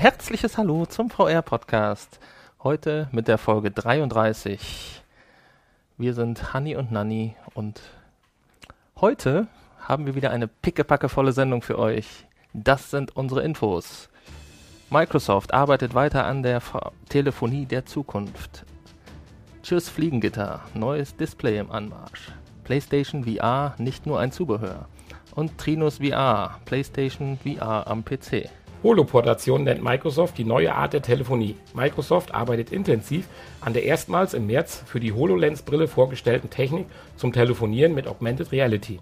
herzliches Hallo zum VR-Podcast. Heute mit der Folge 33. Wir sind Hanni und Nanni und heute haben wir wieder eine pickepackevolle Sendung für euch. Das sind unsere Infos. Microsoft arbeitet weiter an der F Telefonie der Zukunft. Tschüss Fliegengitter, neues Display im Anmarsch. PlayStation VR nicht nur ein Zubehör. Und Trinus VR, PlayStation VR am PC. Holoportation nennt Microsoft die neue Art der Telefonie. Microsoft arbeitet intensiv an der erstmals im März für die HoloLens-Brille vorgestellten Technik zum Telefonieren mit Augmented Reality.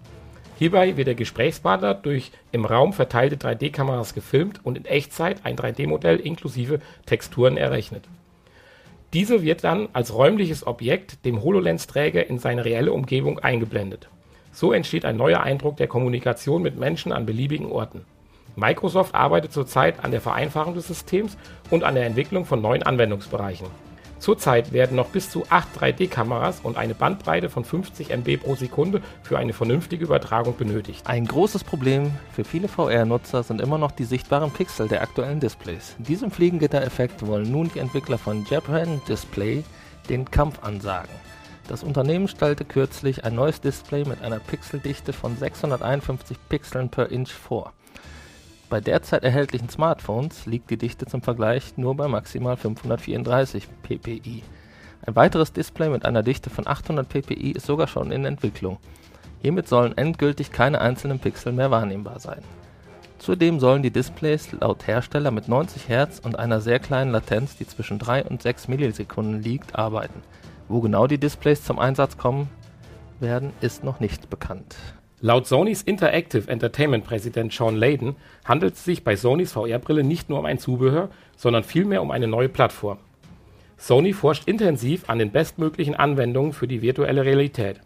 Hierbei wird der Gesprächspartner durch im Raum verteilte 3D-Kameras gefilmt und in Echtzeit ein 3D-Modell inklusive Texturen errechnet. Diese wird dann als räumliches Objekt dem HoloLens-Träger in seine reelle Umgebung eingeblendet. So entsteht ein neuer Eindruck der Kommunikation mit Menschen an beliebigen Orten. Microsoft arbeitet zurzeit an der Vereinfachung des Systems und an der Entwicklung von neuen Anwendungsbereichen. Zurzeit werden noch bis zu 8 3D-Kameras und eine Bandbreite von 50 MB pro Sekunde für eine vernünftige Übertragung benötigt. Ein großes Problem für viele VR-Nutzer sind immer noch die sichtbaren Pixel der aktuellen Displays. Diesem Fliegengitter-Effekt wollen nun die Entwickler von Japan Display den Kampf ansagen. Das Unternehmen stellte kürzlich ein neues Display mit einer Pixeldichte von 651 Pixeln per Inch vor. Bei derzeit erhältlichen Smartphones liegt die Dichte zum Vergleich nur bei maximal 534 ppi. Ein weiteres Display mit einer Dichte von 800 ppi ist sogar schon in Entwicklung. Hiermit sollen endgültig keine einzelnen Pixel mehr wahrnehmbar sein. Zudem sollen die Displays laut Hersteller mit 90 Hz und einer sehr kleinen Latenz, die zwischen 3 und 6 Millisekunden liegt, arbeiten. Wo genau die Displays zum Einsatz kommen werden, ist noch nicht bekannt Laut Sonys Interactive Entertainment Präsident Sean Layden handelt es sich bei Sonys VR-Brille nicht nur um ein Zubehör, sondern vielmehr um eine neue Plattform. Sony forscht intensiv an den bestmöglichen Anwendungen für die virtuelle Realität.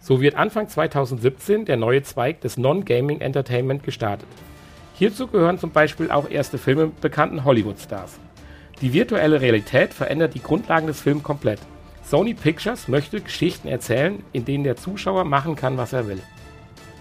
So wird Anfang 2017 der neue Zweig des Non-Gaming Entertainment gestartet. Hierzu gehören zum Beispiel auch erste Filme bekannten Hollywood-Stars. Die virtuelle Realität verändert die Grundlagen des Films komplett. Sony Pictures möchte Geschichten erzählen, in denen der Zuschauer machen kann, was er will.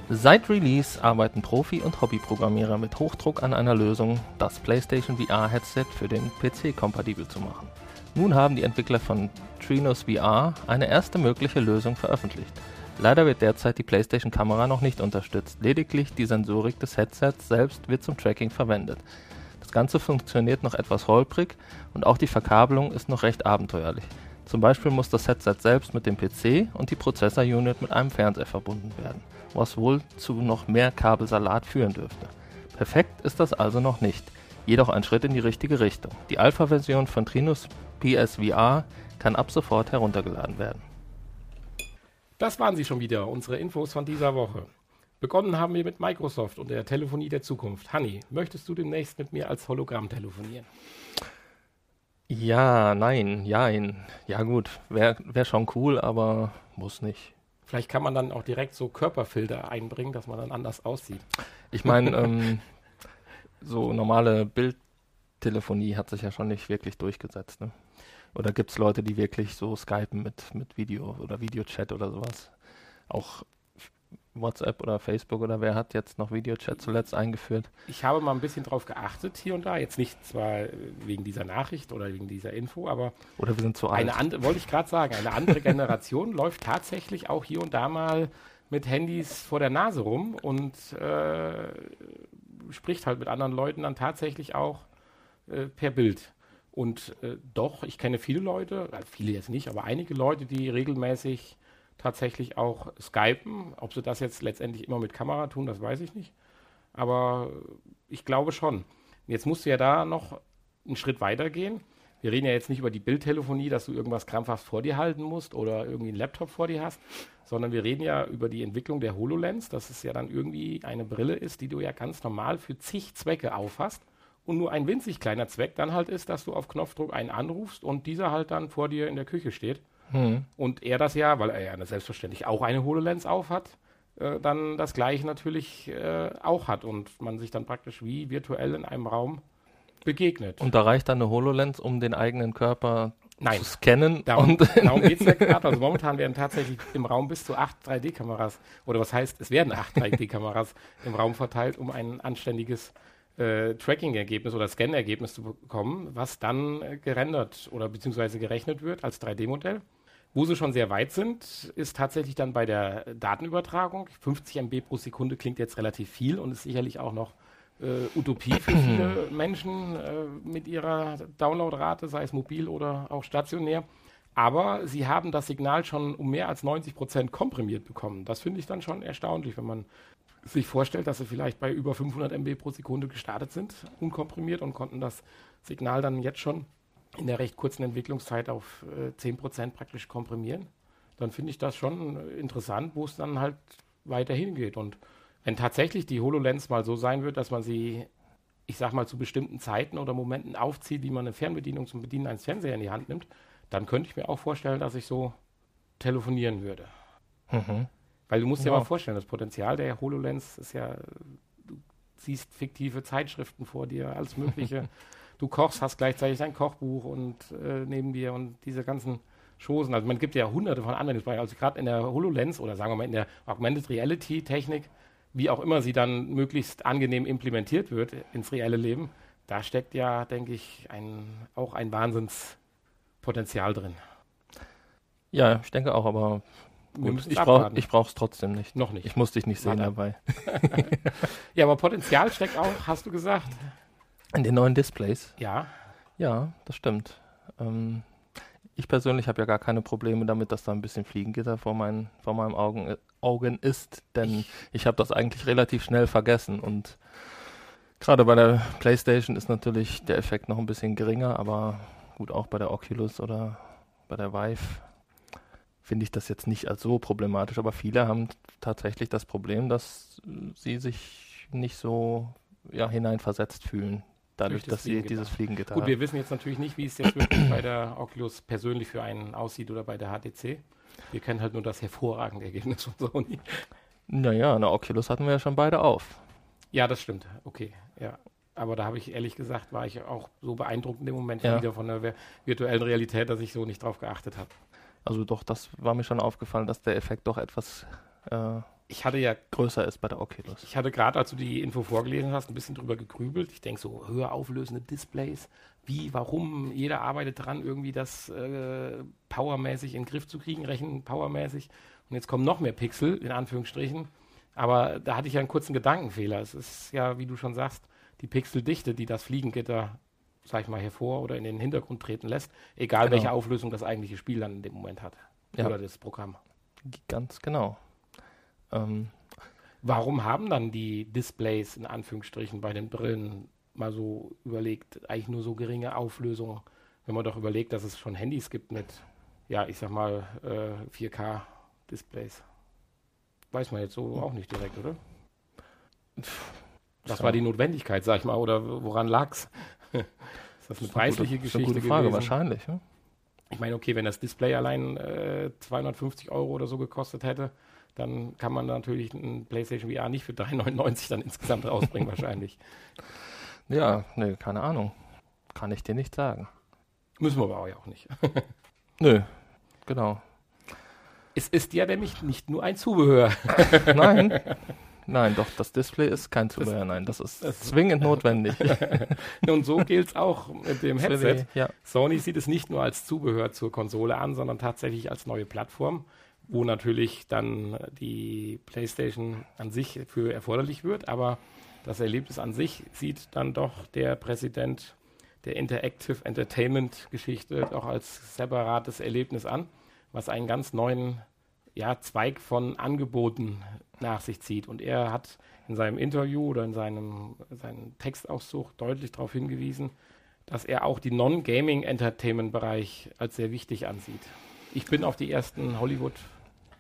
Seit Release arbeiten Profi- und Hobbyprogrammierer mit Hochdruck an einer Lösung, das PlayStation VR-Headset für den PC kompatibel zu machen. Nun haben die Entwickler von Trinos VR eine erste mögliche Lösung veröffentlicht. Leider wird derzeit die PlayStation-Kamera noch nicht unterstützt, lediglich die Sensorik des Headsets selbst wird zum Tracking verwendet. Das Ganze funktioniert noch etwas holprig und auch die Verkabelung ist noch recht abenteuerlich. Zum Beispiel muss das Headset selbst mit dem PC und die Prozessor-Unit mit einem Fernseher verbunden werden was wohl zu noch mehr Kabelsalat führen dürfte. Perfekt ist das also noch nicht, jedoch ein Schritt in die richtige Richtung. Die Alpha-Version von Trinus PSVR kann ab sofort heruntergeladen werden. Das waren sie schon wieder, unsere Infos von dieser Woche. Begonnen haben wir mit Microsoft und der Telefonie der Zukunft. Hanni, möchtest du demnächst mit mir als Hologramm telefonieren? Ja, nein, jein. Ja gut, wäre wär schon cool, aber muss nicht. Vielleicht kann man dann auch direkt so Körperfilter einbringen, dass man dann anders aussieht. Ich meine, ähm, so normale Bildtelefonie hat sich ja schon nicht wirklich durchgesetzt. Ne? Oder gibt es Leute, die wirklich so skypen mit, mit Video oder Videochat oder sowas? Auch WhatsApp oder Facebook oder wer hat jetzt noch Videochat zuletzt eingeführt? Ich habe mal ein bisschen drauf geachtet hier und da. Jetzt nicht zwar wegen dieser Nachricht oder wegen dieser Info, aber. Oder wir sind zu alt. Eine wollte ich gerade sagen, eine andere Generation läuft tatsächlich auch hier und da mal mit Handys vor der Nase rum und äh, spricht halt mit anderen Leuten dann tatsächlich auch äh, per Bild. Und äh, doch, ich kenne viele Leute, äh, viele jetzt nicht, aber einige Leute, die regelmäßig tatsächlich auch skypen. Ob sie das jetzt letztendlich immer mit Kamera tun, das weiß ich nicht. Aber ich glaube schon. Jetzt musst du ja da noch einen Schritt weiter gehen. Wir reden ja jetzt nicht über die Bildtelefonie, dass du irgendwas krampfhaft vor dir halten musst oder irgendwie einen Laptop vor dir hast, sondern wir reden ja über die Entwicklung der HoloLens, dass es ja dann irgendwie eine Brille ist, die du ja ganz normal für zig Zwecke aufhast und nur ein winzig kleiner Zweck dann halt ist, dass du auf Knopfdruck einen anrufst und dieser halt dann vor dir in der Küche steht hm. Und er das ja, weil er ja selbstverständlich auch eine HoloLens aufhat, äh, dann das gleiche natürlich äh, auch hat und man sich dann praktisch wie virtuell in einem Raum begegnet. Und da reicht dann eine HoloLens, um den eigenen Körper Nein. zu scannen. Darum, darum geht es ja gerade. Also momentan werden tatsächlich im Raum bis zu acht 3D-Kameras, oder was heißt, es werden acht 3D-Kameras im Raum verteilt, um ein anständiges äh, Tracking-Ergebnis oder Scan-Ergebnis zu bekommen, was dann äh, gerendert oder beziehungsweise gerechnet wird als 3D-Modell. Wo sie schon sehr weit sind, ist tatsächlich dann bei der Datenübertragung. 50 MB pro Sekunde klingt jetzt relativ viel und ist sicherlich auch noch äh, Utopie für viele Menschen äh, mit ihrer Downloadrate, sei es mobil oder auch stationär. Aber sie haben das Signal schon um mehr als 90 Prozent komprimiert bekommen. Das finde ich dann schon erstaunlich, wenn man sich vorstellt, dass sie vielleicht bei über 500 MB pro Sekunde gestartet sind, unkomprimiert und konnten das Signal dann jetzt schon in der recht kurzen Entwicklungszeit auf äh, 10 Prozent praktisch komprimieren. Dann finde ich das schon interessant, wo es dann halt weiterhin geht. Und wenn tatsächlich die HoloLens mal so sein wird, dass man sie, ich sag mal, zu bestimmten Zeiten oder Momenten aufzieht, wie man eine Fernbedienung zum Bedienen eines Fernsehers in die Hand nimmt, dann könnte ich mir auch vorstellen, dass ich so telefonieren würde. Mhm. Weil du musst ja. dir mal vorstellen, das Potenzial der HoloLens ist ja, du siehst fiktive Zeitschriften vor dir, alles Mögliche. du kochst, hast gleichzeitig dein Kochbuch und äh, neben dir und diese ganzen Chosen. Also man gibt ja hunderte von Anwendungsbereichen. Also gerade in der HoloLens oder sagen wir mal in der Augmented Reality Technik wie auch immer sie dann möglichst angenehm implementiert wird ins reelle Leben, da steckt ja, denke ich, ein, auch ein Wahnsinnspotenzial drin. Ja, ich denke auch, aber gut, ich brauche es trotzdem nicht. Noch nicht. Ich muss dich nicht sehen dabei. ja, aber Potenzial steckt auch, hast du gesagt. In den neuen Displays? Ja. Ja, das stimmt. Ähm, ich persönlich habe ja gar keine Probleme damit, dass da ein bisschen Fliegengitter vor, mein, vor meinem Augen, äh, Augen ist, denn ich habe das eigentlich relativ schnell vergessen und gerade bei der PlayStation ist natürlich der Effekt noch ein bisschen geringer, aber gut, auch bei der Oculus oder bei der Vive finde ich das jetzt nicht als so problematisch, aber viele haben tatsächlich das Problem, dass sie sich nicht so ja, hineinversetzt fühlen dadurch, dass sie dieses Fliegengitter Gut, wir wissen jetzt natürlich nicht, wie es jetzt wirklich bei der Oculus persönlich für einen aussieht oder bei der HTC. Wir kennen halt nur das hervorragende Ergebnis von Sony. Naja, eine Oculus hatten wir ja schon beide auf. Ja, das stimmt. Okay, ja. Aber da habe ich ehrlich gesagt, war ich auch so beeindruckt in dem Moment ja. wieder von der virtuellen Realität, dass ich so nicht drauf geachtet habe. Also doch, das war mir schon aufgefallen, dass der Effekt doch etwas äh, ich hatte ja größer ist bei der Oculus. Ich hatte gerade, als du die Info vorgelesen hast, ein bisschen drüber gegrübelt. Ich denke so, höher auflösende Displays. Wie, warum? Jeder arbeitet dran, irgendwie das äh, powermäßig in den Griff zu kriegen, rechen powermäßig. Und jetzt kommen noch mehr Pixel, in Anführungsstrichen. Aber da hatte ich ja einen kurzen Gedankenfehler. Es ist ja, wie du schon sagst, die Pixeldichte, die das Fliegengitter, sag ich mal, hervor oder in den Hintergrund treten lässt, egal genau. welche Auflösung das eigentliche Spiel dann in dem Moment hat. Ja. Oder das Programm. Ganz genau. Ähm, Warum haben dann die Displays in Anführungsstrichen bei den Brillen mal so überlegt, eigentlich nur so geringe Auflösung, wenn man doch überlegt, dass es schon Handys gibt mit, ja, ich sag mal, äh, 4K-Displays? Weiß man jetzt so auch nicht direkt, oder? Was war die Notwendigkeit, sag ich mal, oder woran lag's? ist das eine preisliche gute, Geschichte? Das ist eine gute Frage, gewesen? wahrscheinlich. Ja? Ich meine, okay, wenn das Display allein äh, 250 Euro oder so gekostet hätte, dann kann man natürlich ein PlayStation VR nicht für 3,99 dann insgesamt rausbringen, wahrscheinlich. Ja, nee, keine Ahnung. Kann ich dir nicht sagen. Müssen wir aber auch nicht. Nö, genau. Es ist ja nämlich nicht nur ein Zubehör. Nein. Nein, doch, das Display ist kein Zubehör, nein, das ist das zwingend notwendig. Und so gilt es auch mit dem Headset. Ja. Sony sieht es nicht nur als Zubehör zur Konsole an, sondern tatsächlich als neue Plattform wo natürlich dann die PlayStation an sich für erforderlich wird, aber das Erlebnis an sich sieht dann doch der Präsident der Interactive Entertainment Geschichte doch als separates Erlebnis an, was einen ganz neuen ja, Zweig von Angeboten nach sich zieht. Und er hat in seinem Interview oder in seinem, seinem Textauszug deutlich darauf hingewiesen, dass er auch die Non-Gaming-Entertainment-Bereich als sehr wichtig ansieht. Ich bin auf die ersten Hollywood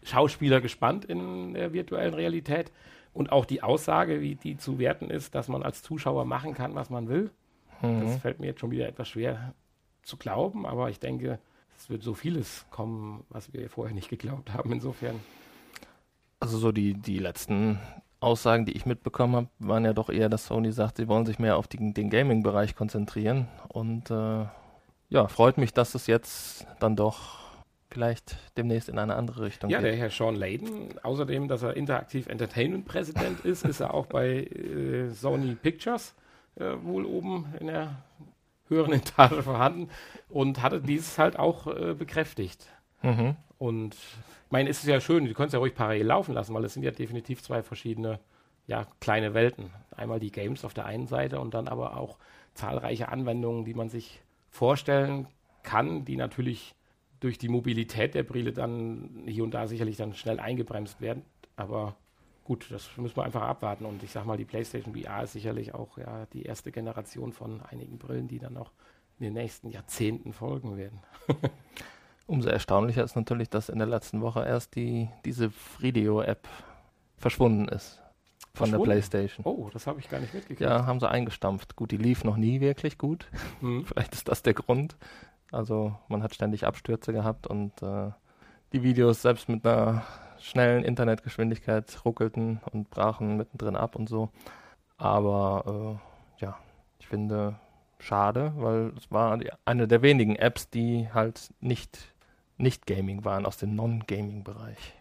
Schauspieler gespannt in der virtuellen Realität. Und auch die Aussage, wie die zu werten ist, dass man als Zuschauer machen kann, was man will. Mhm. Das fällt mir jetzt schon wieder etwas schwer zu glauben, aber ich denke, es wird so vieles kommen, was wir vorher nicht geglaubt haben. Insofern. Also so die, die letzten Aussagen, die ich mitbekommen habe, waren ja doch eher, dass Sony sagt, sie wollen sich mehr auf die, den Gaming-Bereich konzentrieren. Und äh, ja, freut mich, dass es jetzt dann doch vielleicht demnächst in eine andere Richtung ja, geht. Ja, der Herr Sean Layden, außerdem, dass er Interactive Entertainment Präsident ist, ist er auch bei äh, Sony Pictures äh, wohl oben in der höheren Etage vorhanden und hatte dieses halt auch äh, bekräftigt. Mhm. Und ich meine, es ist ja schön, du könntest ja ruhig parallel laufen lassen, weil es sind ja definitiv zwei verschiedene ja, kleine Welten. Einmal die Games auf der einen Seite und dann aber auch zahlreiche Anwendungen, die man sich vorstellen kann, die natürlich durch die Mobilität der Brille dann hier und da sicherlich dann schnell eingebremst werden. Aber gut, das müssen wir einfach abwarten. Und ich sag mal, die PlayStation VR ist sicherlich auch ja, die erste Generation von einigen Brillen, die dann noch in den nächsten Jahrzehnten folgen werden. Umso erstaunlicher ist natürlich, dass in der letzten Woche erst die, diese Fridio-App verschwunden ist von der PlayStation. Oh, das habe ich gar nicht mitgekriegt. Ja, haben sie eingestampft. Gut, die lief noch nie wirklich gut. Mhm. Vielleicht ist das der Grund. Also man hat ständig Abstürze gehabt und äh, die Videos selbst mit einer schnellen Internetgeschwindigkeit ruckelten und brachen mittendrin ab und so. Aber äh, ja, ich finde schade, weil es war eine der wenigen Apps, die halt nicht, nicht Gaming waren, aus dem Non-Gaming-Bereich.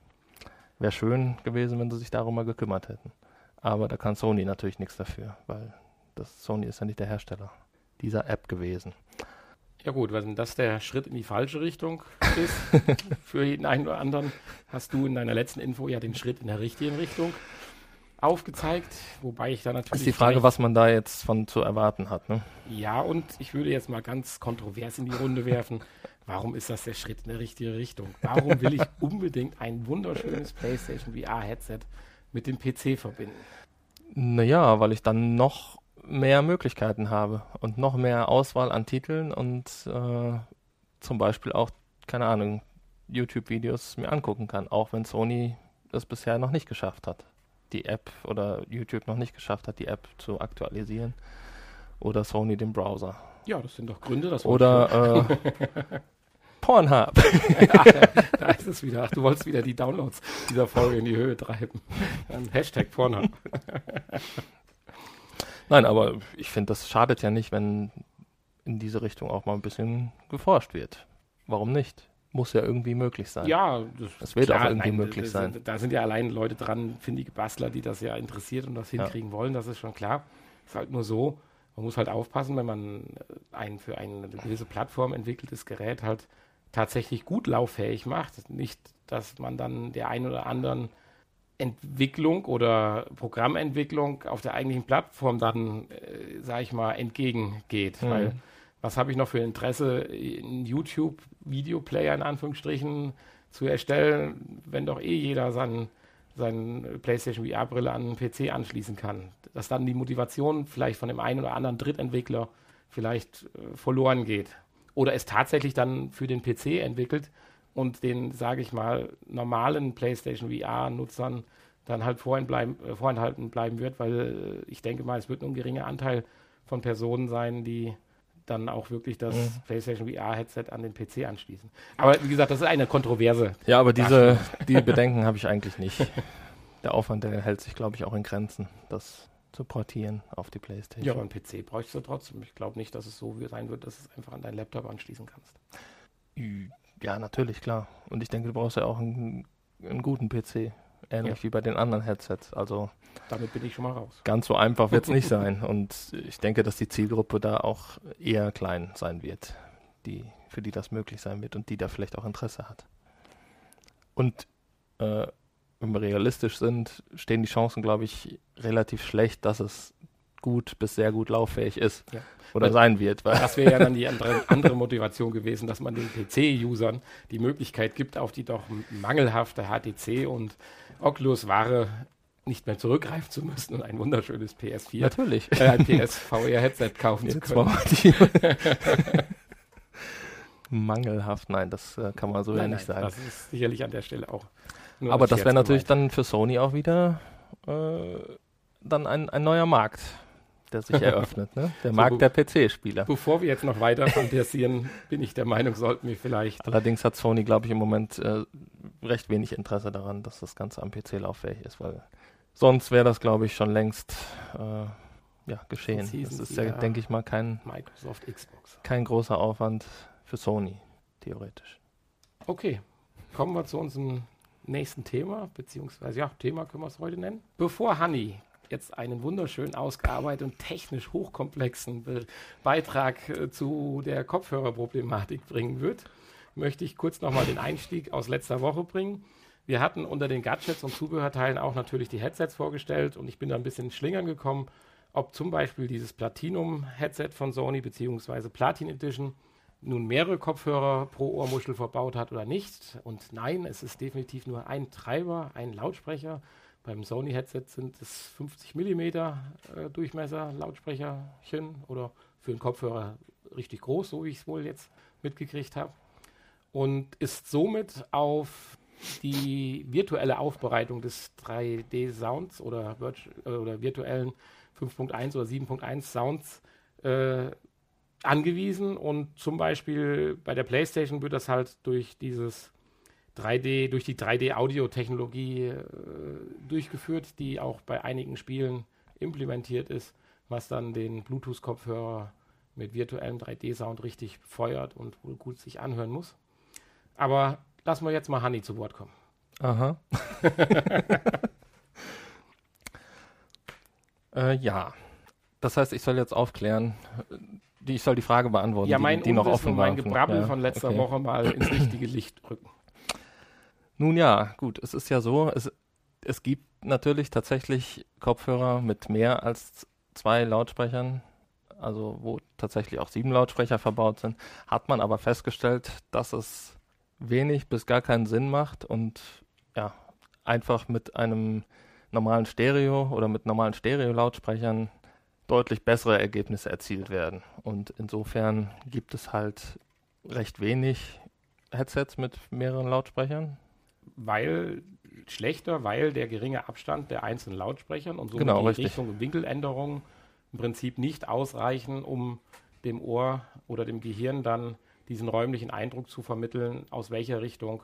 Wäre schön gewesen, wenn sie sich darum mal gekümmert hätten. Aber da kann Sony natürlich nichts dafür, weil das Sony ist ja nicht der Hersteller dieser App gewesen. Ja gut, wenn das der Schritt in die falsche Richtung ist, für jeden einen oder anderen, hast du in deiner letzten Info ja den Schritt in der richtigen Richtung aufgezeigt, wobei ich da natürlich... Das ist die Frage, was man da jetzt von zu erwarten hat, ne? Ja, und ich würde jetzt mal ganz kontrovers in die Runde werfen, warum ist das der Schritt in die richtige Richtung? Warum will ich unbedingt ein wunderschönes PlayStation VR-Headset mit dem PC verbinden? Naja, weil ich dann noch mehr Möglichkeiten habe und noch mehr Auswahl an Titeln und äh, zum Beispiel auch, keine Ahnung, YouTube-Videos mir angucken kann, auch wenn Sony das bisher noch nicht geschafft hat, die App oder YouTube noch nicht geschafft hat, die App zu aktualisieren oder Sony den Browser. Ja, das sind doch Gründe, dass Oder äh, Pornhub. ja, da ist es wieder. Ach, du wolltest wieder die Downloads dieser Folge in die Höhe treiben. Dann Hashtag Pornhub. Nein, aber ich finde, das schadet ja nicht, wenn in diese Richtung auch mal ein bisschen geforscht wird. Warum nicht? Muss ja irgendwie möglich sein. Ja, das, das wird klar, auch irgendwie nein, möglich das, sein. Da sind ja allein Leute dran, findige Bastler, die das ja interessiert und das hinkriegen ja. wollen, das ist schon klar. Ist halt nur so, man muss halt aufpassen, wenn man ein für eine gewisse Plattform entwickeltes Gerät halt tatsächlich gut lauffähig macht. Nicht, dass man dann der einen oder anderen Entwicklung oder Programmentwicklung auf der eigentlichen Plattform dann, äh, sage ich mal, entgegengeht. Mhm. Weil was habe ich noch für Interesse, einen YouTube-Videoplayer in Anführungsstrichen zu erstellen, wenn doch eh jeder seinen, seinen PlayStation VR-Brille an den PC anschließen kann. Dass dann die Motivation vielleicht von dem einen oder anderen Drittentwickler vielleicht äh, verloren geht. Oder es tatsächlich dann für den PC entwickelt und den, sage ich mal, normalen PlayStation VR-Nutzern dann halt äh, vorenthalten bleiben wird, weil ich denke mal, es wird nur ein geringer Anteil von Personen sein, die dann auch wirklich das mhm. PlayStation VR-Headset an den PC anschließen. Aber wie gesagt, das ist eine Kontroverse. Ja, aber diese die Bedenken habe ich eigentlich nicht. Der Aufwand, der hält sich, glaube ich, auch in Grenzen, das zu portieren auf die PlayStation. Ja, aber einen PC bräuchst du trotzdem. Ich glaube nicht, dass es so sein wird, dass du es einfach an deinen Laptop anschließen kannst. Ja, natürlich, klar. Und ich denke, du brauchst ja auch einen, einen guten PC. Ähnlich ja. wie bei den anderen Headsets. Also damit bin ich schon mal raus. Ganz so einfach wird es nicht sein. Und ich denke, dass die Zielgruppe da auch eher klein sein wird, die, für die das möglich sein wird und die da vielleicht auch Interesse hat. Und äh, wenn wir realistisch sind, stehen die Chancen, glaube ich, relativ schlecht, dass es gut bis sehr gut lauffähig ist. Ja. Oder weil, sein wird. das wäre ja dann die andere, andere Motivation gewesen, dass man den PC-Usern die Möglichkeit gibt, auf die doch mangelhafte HTC und Oculus-Ware nicht mehr zurückgreifen zu müssen und ein wunderschönes PS4, Natürlich. Äh, ein PSVR-Headset kaufen Jetzt zu können. Mangelhaft, nein, das äh, kann man so nein, ja nicht nein, sagen. Das ist sicherlich an der Stelle auch. Aber das wäre natürlich dann für Sony auch wieder äh, dann ein, ein neuer Markt, der sich eröffnet, ne? Der so, Markt der PC-Spieler. Bevor wir jetzt noch weiter fantasieren, bin ich der Meinung, sollten wir vielleicht. Allerdings hat Sony, glaube ich, im Moment äh, recht wenig Interesse daran, dass das Ganze am PC lauffähig ist, weil sonst wäre das, glaube ich, schon längst äh, ja, geschehen. Das ist ja, denke ich mal, kein Microsoft Xbox. Kein großer Aufwand für Sony, theoretisch. Okay, kommen wir zu unserem nächsten Thema, beziehungsweise ja, Thema können wir es heute nennen. Bevor Honey jetzt einen wunderschön ausgearbeiteten, technisch hochkomplexen Be Beitrag äh, zu der Kopfhörerproblematik bringen wird, möchte ich kurz nochmal den Einstieg aus letzter Woche bringen. Wir hatten unter den Gadgets und Zubehörteilen auch natürlich die Headsets vorgestellt und ich bin da ein bisschen schlingern gekommen, ob zum Beispiel dieses Platinum-Headset von Sony bzw. Platin Edition nun mehrere Kopfhörer pro Ohrmuschel verbaut hat oder nicht. Und nein, es ist definitiv nur ein Treiber, ein Lautsprecher. Beim Sony-Headset sind es 50 mm äh, Durchmesser Lautsprecherchen oder für einen Kopfhörer richtig groß, so wie ich es wohl jetzt mitgekriegt habe. Und ist somit auf die virtuelle Aufbereitung des 3D-Sounds oder, äh, oder virtuellen 5.1 oder 7.1 Sounds äh, angewiesen und zum Beispiel bei der PlayStation wird das halt durch dieses 3D, durch die 3D-Audio-Technologie äh, durchgeführt, die auch bei einigen Spielen implementiert ist, was dann den Bluetooth-Kopfhörer mit virtuellem 3D-Sound richtig feuert und wohl gut sich anhören muss. Aber lassen wir jetzt mal Hanni zu Wort kommen. Aha. äh, ja. Das heißt, ich soll jetzt aufklären, die, ich soll die Frage beantworten, ja, mein die, die noch offen war. mein Gebrabbel ja, von letzter okay. Woche mal ins richtige Licht rücken. Nun ja, gut, es ist ja so, es, es gibt natürlich tatsächlich Kopfhörer mit mehr als zwei Lautsprechern, also wo tatsächlich auch sieben Lautsprecher verbaut sind, hat man aber festgestellt, dass es wenig bis gar keinen Sinn macht und ja, einfach mit einem normalen Stereo oder mit normalen Stereo-Lautsprechern deutlich bessere Ergebnisse erzielt werden. Und insofern gibt es halt recht wenig Headsets mit mehreren Lautsprechern. Weil schlechter, weil der geringe Abstand der einzelnen Lautsprechern und somit genau, die richtig. Richtung und Winkeländerungen im Prinzip nicht ausreichen, um dem Ohr oder dem Gehirn dann diesen räumlichen Eindruck zu vermitteln, aus welcher Richtung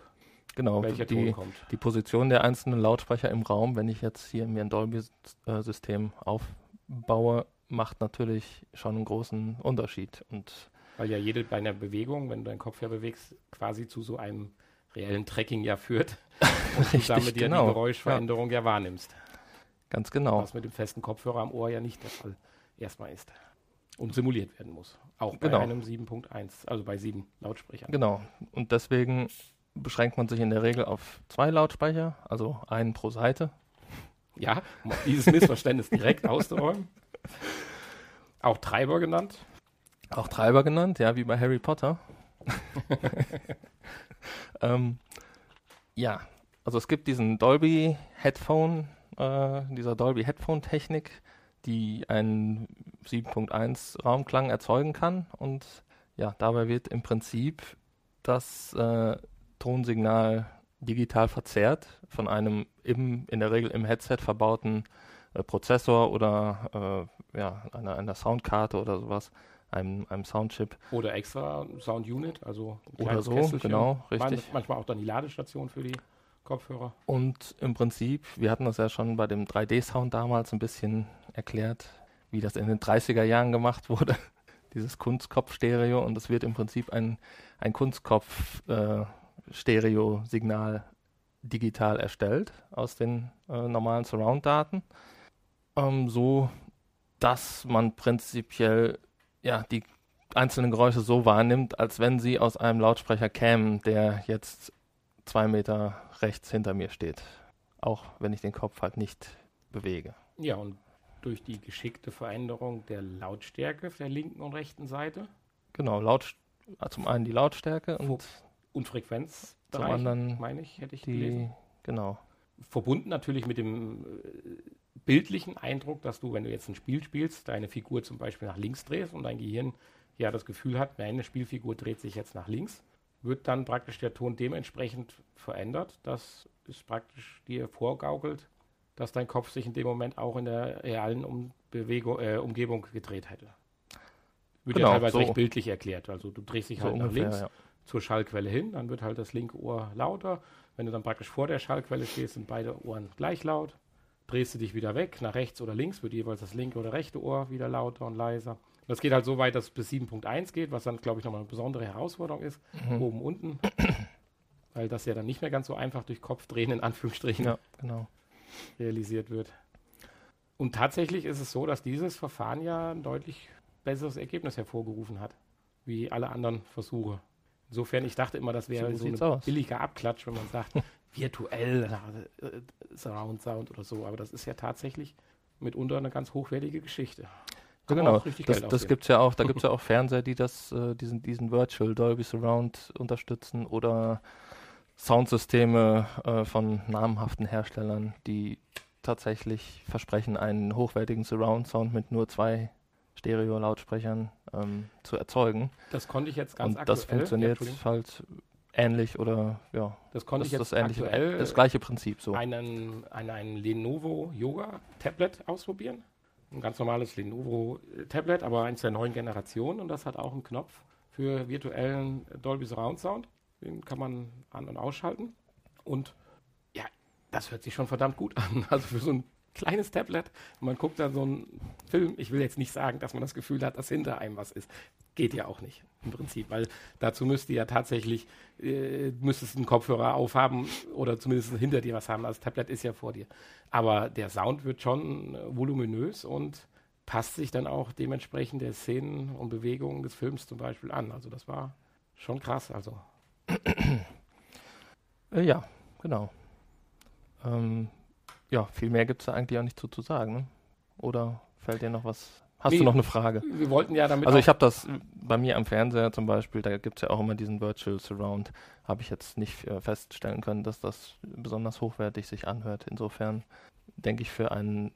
genau, welcher die, Ton kommt. Die Position der einzelnen Lautsprecher im Raum, wenn ich jetzt hier mir ein Dolby-System aufbaue, macht natürlich schon einen großen Unterschied. Und Weil ja jede bei einer Bewegung, wenn du deinen Kopf ja bewegst, quasi zu so einem reellen Tracking ja führt und Richtig, du damit genau. ja die Geräuschveränderung ja. ja wahrnimmst. Ganz genau. Was mit dem festen Kopfhörer am Ohr ja nicht der Fall erstmal ist. Und simuliert werden muss. Auch bei genau. einem 7.1, also bei sieben Lautsprechern. Genau. Und deswegen beschränkt man sich in der Regel auf zwei Lautsprecher, also einen pro Seite. Ja, um dieses Missverständnis direkt auszuräumen. Auch Treiber genannt. Auch Treiber genannt, ja, wie bei Harry Potter. ähm, ja, also es gibt diesen Dolby Headphone, äh, dieser Dolby Headphone Technik, die einen 7.1 Raumklang erzeugen kann. Und ja, dabei wird im Prinzip das äh, Tonsignal digital verzerrt von einem im, in der Regel im Headset verbauten äh, Prozessor oder äh, ja, einer, einer Soundkarte oder sowas, einem, einem Soundchip. Oder extra Sound-Unit, also oder so, genau, richtig. Manchmal auch dann die Ladestation für die Kopfhörer. Und im Prinzip, wir hatten das ja schon bei dem 3D-Sound damals ein bisschen erklärt, wie das in den 30er Jahren gemacht wurde, dieses Kunstkopf-Stereo. Und es wird im Prinzip ein, ein Kunstkopf-Stereo-Signal äh, digital erstellt aus den äh, normalen Surround-Daten ähm, so, dass man prinzipiell ja die einzelnen Geräusche so wahrnimmt, als wenn sie aus einem Lautsprecher kämen, der jetzt zwei Meter rechts hinter mir steht. Auch wenn ich den Kopf halt nicht bewege. Ja, und durch die geschickte Veränderung der Lautstärke auf der linken und rechten Seite. Genau, Laut, zum einen die Lautstärke und, und Frequenz. Zum anderen meine ich, hätte ich die, gelesen. Genau. Verbunden natürlich mit dem äh, bildlichen Eindruck, dass du, wenn du jetzt ein Spiel spielst, deine Figur zum Beispiel nach links drehst und dein Gehirn ja das Gefühl hat, meine Spielfigur dreht sich jetzt nach links, wird dann praktisch der Ton dementsprechend verändert, dass es praktisch dir vorgaukelt, dass dein Kopf sich in dem Moment auch in der realen um Bewegung, äh, Umgebung gedreht hätte. Wird genau, ja teilweise so. recht bildlich erklärt. Also du drehst dich so halt nach ungefähr, links ja. zur Schallquelle hin, dann wird halt das linke Ohr lauter. Wenn du dann praktisch vor der Schallquelle stehst, sind beide Ohren gleich laut drehst du dich wieder weg, nach rechts oder links, wird jeweils das linke oder rechte Ohr wieder lauter und leiser. Das geht halt so weit, dass es bis 7.1 geht, was dann, glaube ich, nochmal eine besondere Herausforderung ist. Mhm. Oben, unten. Weil das ja dann nicht mehr ganz so einfach durch Kopfdrehen in Anführungsstrichen ja, genau. realisiert wird. Und tatsächlich ist es so, dass dieses Verfahren ja ein deutlich besseres Ergebnis hervorgerufen hat, wie alle anderen Versuche. Insofern, ich dachte immer, das wäre so, so ein billiger Abklatsch, wenn man sagt, virtuell äh, Surround Sound oder so. Aber das ist ja tatsächlich mitunter eine ganz hochwertige Geschichte. Ja, genau, das, das gibt's ja auch, da gibt es ja auch Fernseher, die das, äh, diesen, diesen Virtual Dolby Surround unterstützen oder Soundsysteme äh, von namhaften Herstellern, die tatsächlich versprechen, einen hochwertigen Surround Sound mit nur zwei Stereo-Lautsprechern ähm, zu erzeugen. Das konnte ich jetzt ganz Und aktuell. das funktioniert ja, halt ähnlich oder ja. Das konnte das ich jetzt das ähnliche, aktuell. Das gleiche Prinzip so. Einen, einen, einen Lenovo Yoga Tablet ausprobieren. Ein ganz normales Lenovo Tablet, aber eins der neuen Generation und das hat auch einen Knopf für virtuellen Dolby Surround Sound. Den kann man an- und ausschalten. Und ja, das hört sich schon verdammt gut an. Also für so ein kleines Tablet und man guckt dann so einen Film. Ich will jetzt nicht sagen, dass man das Gefühl hat, dass hinter einem was ist. Geht ja auch nicht im Prinzip, weil dazu müsste ja tatsächlich, äh, müsstest einen Kopfhörer aufhaben oder zumindest hinter dir was haben. Also das Tablet ist ja vor dir. Aber der Sound wird schon voluminös und passt sich dann auch dementsprechend der Szenen und Bewegungen des Films zum Beispiel an. Also das war schon krass. Also. Äh, ja, genau. Ähm, ja, viel mehr gibt es da eigentlich auch nicht zu, zu sagen. Ne? Oder fällt dir noch was? Hast nee, du noch eine Frage? Wir wollten ja damit. Also ich habe das bei mir am Fernseher zum Beispiel, da gibt es ja auch immer diesen Virtual Surround, habe ich jetzt nicht äh, feststellen können, dass das besonders hochwertig sich anhört. Insofern denke ich, für einen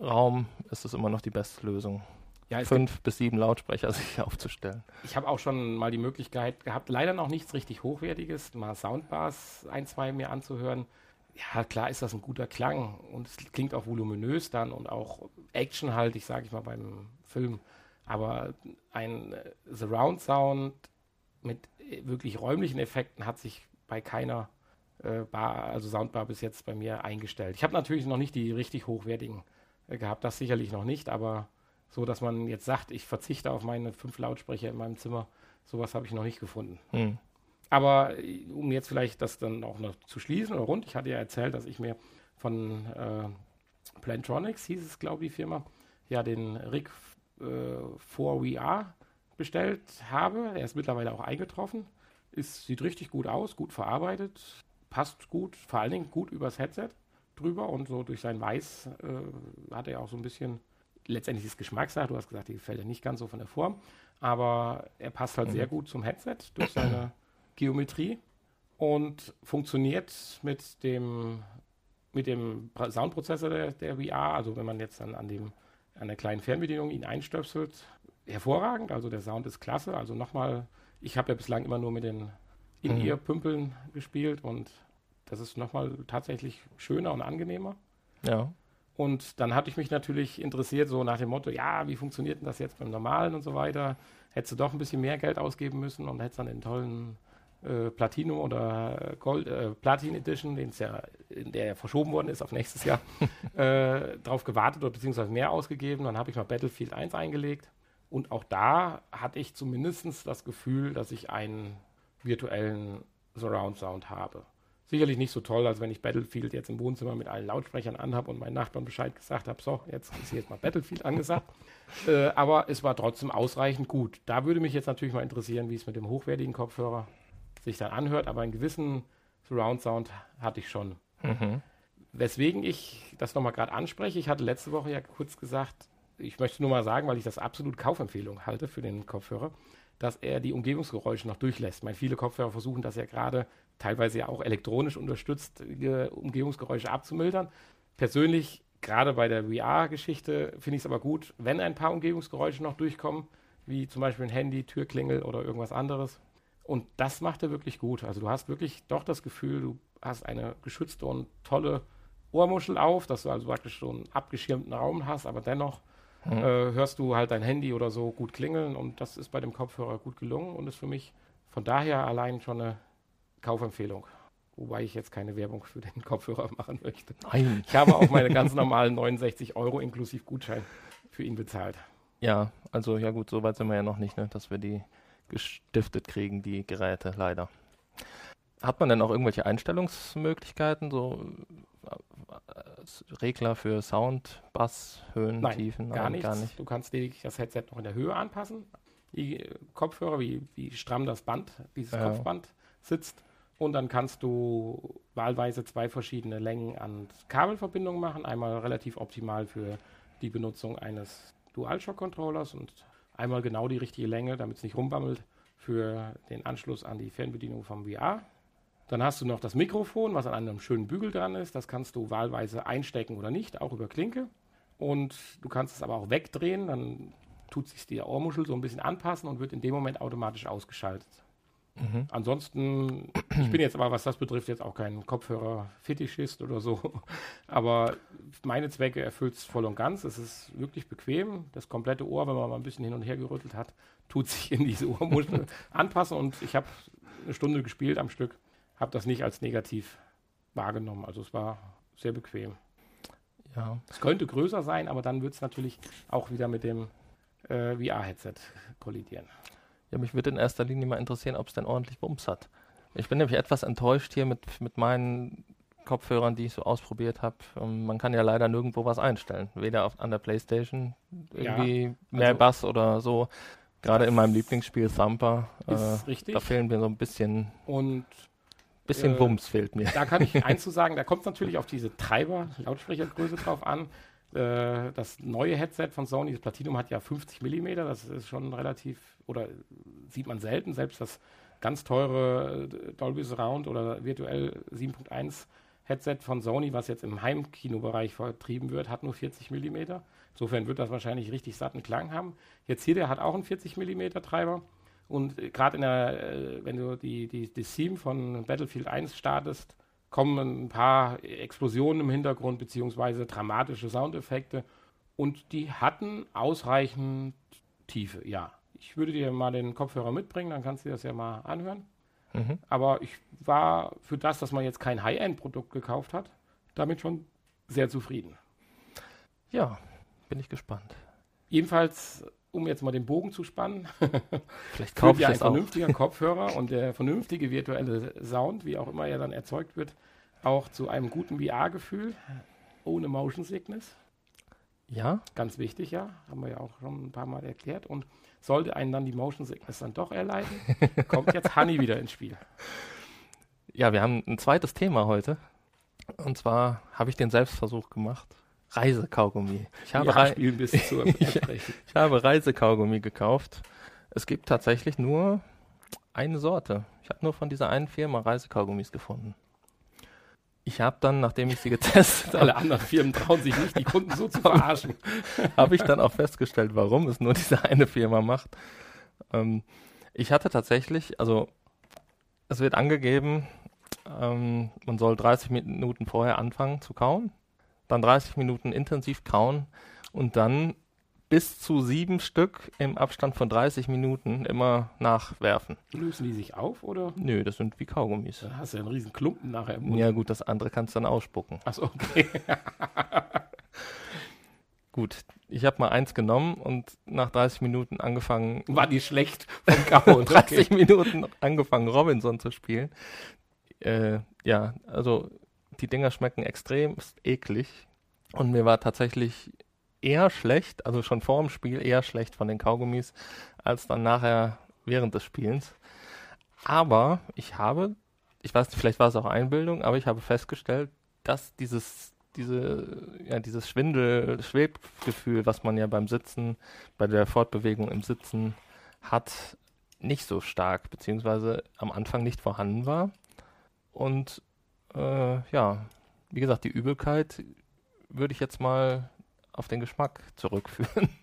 Raum ist es immer noch die beste Lösung. Ja, fünf bis sieben Lautsprecher sich aufzustellen. Ich habe auch schon mal die Möglichkeit gehabt, leider noch nichts richtig Hochwertiges, mal Soundbars ein, zwei mir anzuhören ja, klar ist das ein guter Klang und es klingt auch voluminös dann und auch actionhaltig, sage ich mal, beim Film. Aber ein äh, Surround Sound mit äh, wirklich räumlichen Effekten hat sich bei keiner äh, Bar, also Soundbar bis jetzt bei mir eingestellt. Ich habe natürlich noch nicht die richtig hochwertigen äh, gehabt, das sicherlich noch nicht, aber so, dass man jetzt sagt, ich verzichte auf meine fünf Lautsprecher in meinem Zimmer, sowas habe ich noch nicht gefunden. Hm. Aber äh, um jetzt vielleicht das dann auch noch zu schließen oder rund, ich hatte ja erzählt, dass ich mir von äh, Plantronics, hieß es, glaube ich, die Firma, ja den Rig äh, 4VR bestellt habe. Er ist mittlerweile auch eingetroffen. Ist, sieht richtig gut aus, gut verarbeitet, passt gut, vor allen Dingen gut übers Headset drüber und so durch sein Weiß äh, hat er auch so ein bisschen letztendlich das Geschmackssache. Du hast gesagt, die gefällt ja nicht ganz so von der Form, aber er passt halt mhm. sehr gut zum Headset durch seine Geometrie und funktioniert mit dem, mit dem Soundprozessor der, der VR, also wenn man jetzt dann an, dem, an der kleinen Fernbedienung ihn einstöpselt, hervorragend. Also der Sound ist klasse. Also nochmal, ich habe ja bislang immer nur mit den In-Ear-Pümpeln mhm. gespielt und das ist nochmal tatsächlich schöner und angenehmer. Ja. Und dann hatte ich mich natürlich interessiert, so nach dem Motto, ja, wie funktioniert denn das jetzt beim Normalen und so weiter? Hättest du doch ein bisschen mehr Geld ausgeben müssen und hättest dann den tollen äh, Platinum oder Gold, äh, Platin Edition, den es ja, in der ja verschoben worden ist auf nächstes Jahr, äh, drauf gewartet oder beziehungsweise mehr ausgegeben. Dann habe ich mal Battlefield 1 eingelegt. Und auch da hatte ich zumindest das Gefühl, dass ich einen virtuellen Surround Sound habe. Sicherlich nicht so toll, als wenn ich Battlefield jetzt im Wohnzimmer mit allen Lautsprechern anhabe und meinen Nachbarn Bescheid gesagt habe, so, jetzt ist jetzt mal Battlefield angesagt. äh, aber es war trotzdem ausreichend gut. Da würde mich jetzt natürlich mal interessieren, wie es mit dem hochwertigen Kopfhörer sich dann anhört, aber einen gewissen Surround Sound hatte ich schon. Mhm. Weswegen ich das nochmal gerade anspreche, ich hatte letzte Woche ja kurz gesagt, ich möchte nur mal sagen, weil ich das absolut Kaufempfehlung halte für den Kopfhörer, dass er die Umgebungsgeräusche noch durchlässt. Ich meine, viele Kopfhörer versuchen das ja gerade teilweise ja auch elektronisch unterstützt, Umgebungsgeräusche abzumildern. Persönlich, gerade bei der VR-Geschichte, finde ich es aber gut, wenn ein paar Umgebungsgeräusche noch durchkommen, wie zum Beispiel ein Handy, Türklingel oder irgendwas anderes, und das macht er wirklich gut. Also du hast wirklich doch das Gefühl, du hast eine geschützte und tolle Ohrmuschel auf, dass du also praktisch so einen abgeschirmten Raum hast, aber dennoch mhm. äh, hörst du halt dein Handy oder so gut klingeln und das ist bei dem Kopfhörer gut gelungen und ist für mich von daher allein schon eine Kaufempfehlung. Wobei ich jetzt keine Werbung für den Kopfhörer machen möchte. Nein. Ich habe auch meine ganz normalen 69 Euro inklusive Gutschein für ihn bezahlt. Ja, also ja gut, so weit sind wir ja noch nicht, ne, dass wir die gestiftet kriegen, die Geräte leider. Hat man denn auch irgendwelche Einstellungsmöglichkeiten, so Regler für Sound, Bass, Höhen, Nein, Tiefen? gar, Nein, nichts. gar nicht. Du kannst lediglich das Headset noch in der Höhe anpassen. Die äh, Kopfhörer, wie, wie stramm das Band, dieses Ja. Kopfband sitzt. Und dann kannst du wahlweise zwei verschiedene Längen an Kabelverbindungen machen. Einmal relativ optimal für die Benutzung eines DualShock-Controllers und einmal genau die richtige Länge, damit es nicht rumbammelt, für den Anschluss an die Fernbedienung vom VR. Dann hast du noch das Mikrofon, was an einem schönen Bügel dran ist. Das kannst du wahlweise einstecken oder nicht, auch über Klinke. Und du kannst es aber auch wegdrehen, dann tut sich die Ohrmuschel so ein bisschen anpassen und wird in dem Moment automatisch ausgeschaltet. Mhm. Ansonsten, ich bin jetzt aber, was das betrifft, jetzt auch kein Kopfhörer-Fetischist oder so. Aber meine Zwecke erfüllt es voll und ganz. Es ist wirklich bequem. Das komplette Ohr, wenn man mal ein bisschen hin und her gerüttelt hat, tut sich in diese Ohrmuschel anpassen. Und ich habe eine Stunde gespielt am Stück, habe das nicht als negativ wahrgenommen. Also es war sehr bequem. Ja. Es könnte größer sein, aber dann wird es natürlich auch wieder mit dem äh, VR-Headset kollidieren. Ja, mich würde in erster Linie mal interessieren, ob es denn ordentlich Bums hat. Ich bin nämlich etwas enttäuscht hier mit, mit meinen Kopfhörern, die ich so ausprobiert habe. Ähm, man kann ja leider nirgendwo was einstellen. Weder auf, an der Playstation irgendwie mehr also- Bass oder so. Gerade in meinem Lieblingsspiel Thumper. Äh, Ist richtig. da fehlen mir so ein bisschen, Und bisschen Äh, Bums fehlt mir. Da kann ich eins zu sagen, da kommt es natürlich auf diese Treiber-Lautsprechergröße drauf an. Äh, das neue Headset von Sony, das Platinum, hat ja 50 mm, das ist schon relativ, oder sieht man selten, selbst das ganz teure äh, Dolby Surround oder virtuell 7.1 Headset von Sony, was jetzt im Heimkinobereich vertrieben wird, hat nur 40 mm. Insofern wird das wahrscheinlich richtig satten Klang haben. Jetzt hier, der hat auch einen 40 mm Treiber. Und äh, gerade in der, wenn du die, die, die Theme von Battlefield 1 startest, kommen ein paar Explosionen im Hintergrund, beziehungsweise dramatische Soundeffekte. Und die hatten ausreichend Tiefe, ja. Ich würde dir mal den Kopfhörer mitbringen, dann kannst du dir das ja mal anhören. Mhm. Aber ich war für das, dass man jetzt kein High-End-Produkt gekauft hat, damit schon sehr zufrieden. Ja, bin ich gespannt. Jedenfalls, um jetzt mal den Bogen zu spannen, Vielleicht kaufe ich ja ein vernünftiger Kopfhörer und der vernünftige virtuelle Sound, wie auch immer er dann erzeugt wird, auch zu einem guten VR-Gefühl ohne Motion Sickness. Ja, Ganz wichtig, ja, haben wir ja auch schon ein paar Mal erklärt. Und sollte einen dann die Motion Sickness dann doch erleiden, kommt jetzt Honey wieder ins Spiel. Ja, wir haben ein zweites Thema heute. Und zwar habe ich den Selbstversuch gemacht. Reisekaugummi. Ich habe, Ja, zu Ersprechen. ich habe Reisekaugummi gekauft. Es gibt tatsächlich nur eine Sorte. Ich habe nur von dieser einen Firma Reisekaugummis gefunden. Ich habe dann, nachdem ich sie getestet habe, Alle anderen Firmen trauen sich nicht, die Kunden so zu verarschen. habe ich dann auch festgestellt, warum es nur diese eine Firma macht. Ähm, ich hatte tatsächlich, also es wird angegeben, ähm, man soll 30 Minuten vorher anfangen zu kauen, dann 30 Minuten intensiv kauen und dann bis zu sieben Stück im Abstand von 30 Minuten immer nachwerfen. Lösen die sich auf oder Nö, das sind wie Kaugummis. dann hast du ja einen riesen Klumpen nachher im Mund? Ja gut, das andere kannst du dann ausspucken. Achso, okay. Gut, ich habe mal eins genommen und nach 30 Minuten angefangen, War die schlecht vom Kauen? 30 Minuten angefangen, Robinson zu spielen. Äh, ja, also die Dinger schmecken extrem eklig. Und mir war tatsächlich eher schlecht, also schon vor dem Spiel eher schlecht von den Kaugummis, als dann nachher während des Spielens. Aber ich habe, ich weiß nicht, vielleicht war es auch Einbildung, aber ich habe festgestellt, dass dieses, diese, ja, dieses Schwindel, Schwebgefühl, was man ja beim Sitzen, bei der Fortbewegung im Sitzen hat, nicht so stark, beziehungsweise am Anfang nicht vorhanden war. Und äh, ja, wie gesagt, die Übelkeit würde ich jetzt mal auf den Geschmack zurückführen.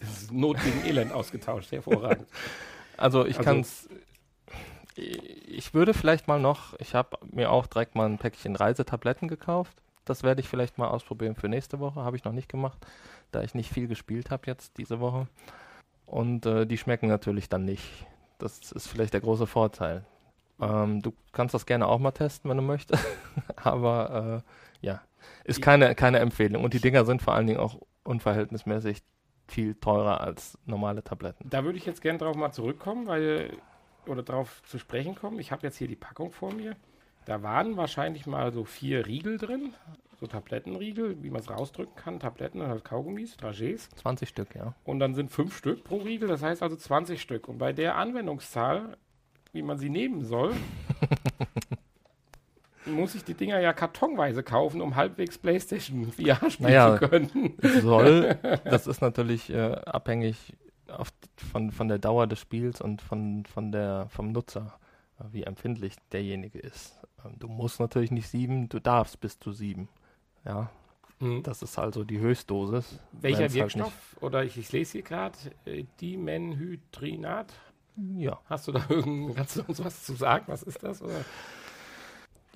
Das ist Not gegen Elend ausgetauscht, hervorragend. Also ich Also- kann es. Ich würde vielleicht mal noch, ich habe mir auch direkt mal ein Päckchen Reisetabletten gekauft. Das werde ich vielleicht mal ausprobieren für nächste Woche. Habe ich noch nicht gemacht, da ich nicht viel gespielt habe jetzt diese Woche. Und äh, die schmecken natürlich dann nicht. Das ist vielleicht der große Vorteil. Ähm, du kannst das gerne auch mal testen, wenn du möchtest. Aber äh, ja, ist keine, keine Empfehlung. Und die Dinger sind vor allen Dingen auch unverhältnismäßig viel teurer als normale Tabletten. Da würde ich jetzt gerne drauf mal zurückkommen, weil, oder darauf zu sprechen kommen. Ich habe jetzt hier die Packung vor mir. Da waren wahrscheinlich mal so vier Riegel drin, so Tablettenriegel, wie man es rausdrücken kann, Tabletten, halt Kaugummis, Dragés. 20 Stück, ja. Und dann sind fünf Stück pro Riegel, das heißt also 20 Stück. Und bei der Anwendungszahl, wie man sie nehmen soll, muss ich die Dinger ja kartonweise kaufen, um halbwegs Playstation VR spielen Naja, zu können. Soll, das ist natürlich äh, abhängig auf, von, von der Dauer des Spiels und von, von der, vom Nutzer, äh, wie empfindlich derjenige ist. Ähm, du musst natürlich nicht sieben, du darfst bis zu sieben. Ja, Hm. das ist also die Höchstdosis. Welcher halt Wirkstoff? Oder ich, ich lese hier gerade, äh, Dimenhydrinat. ja. Hast du da irgend, kannst du uns was zu sagen? Was ist das? Oder?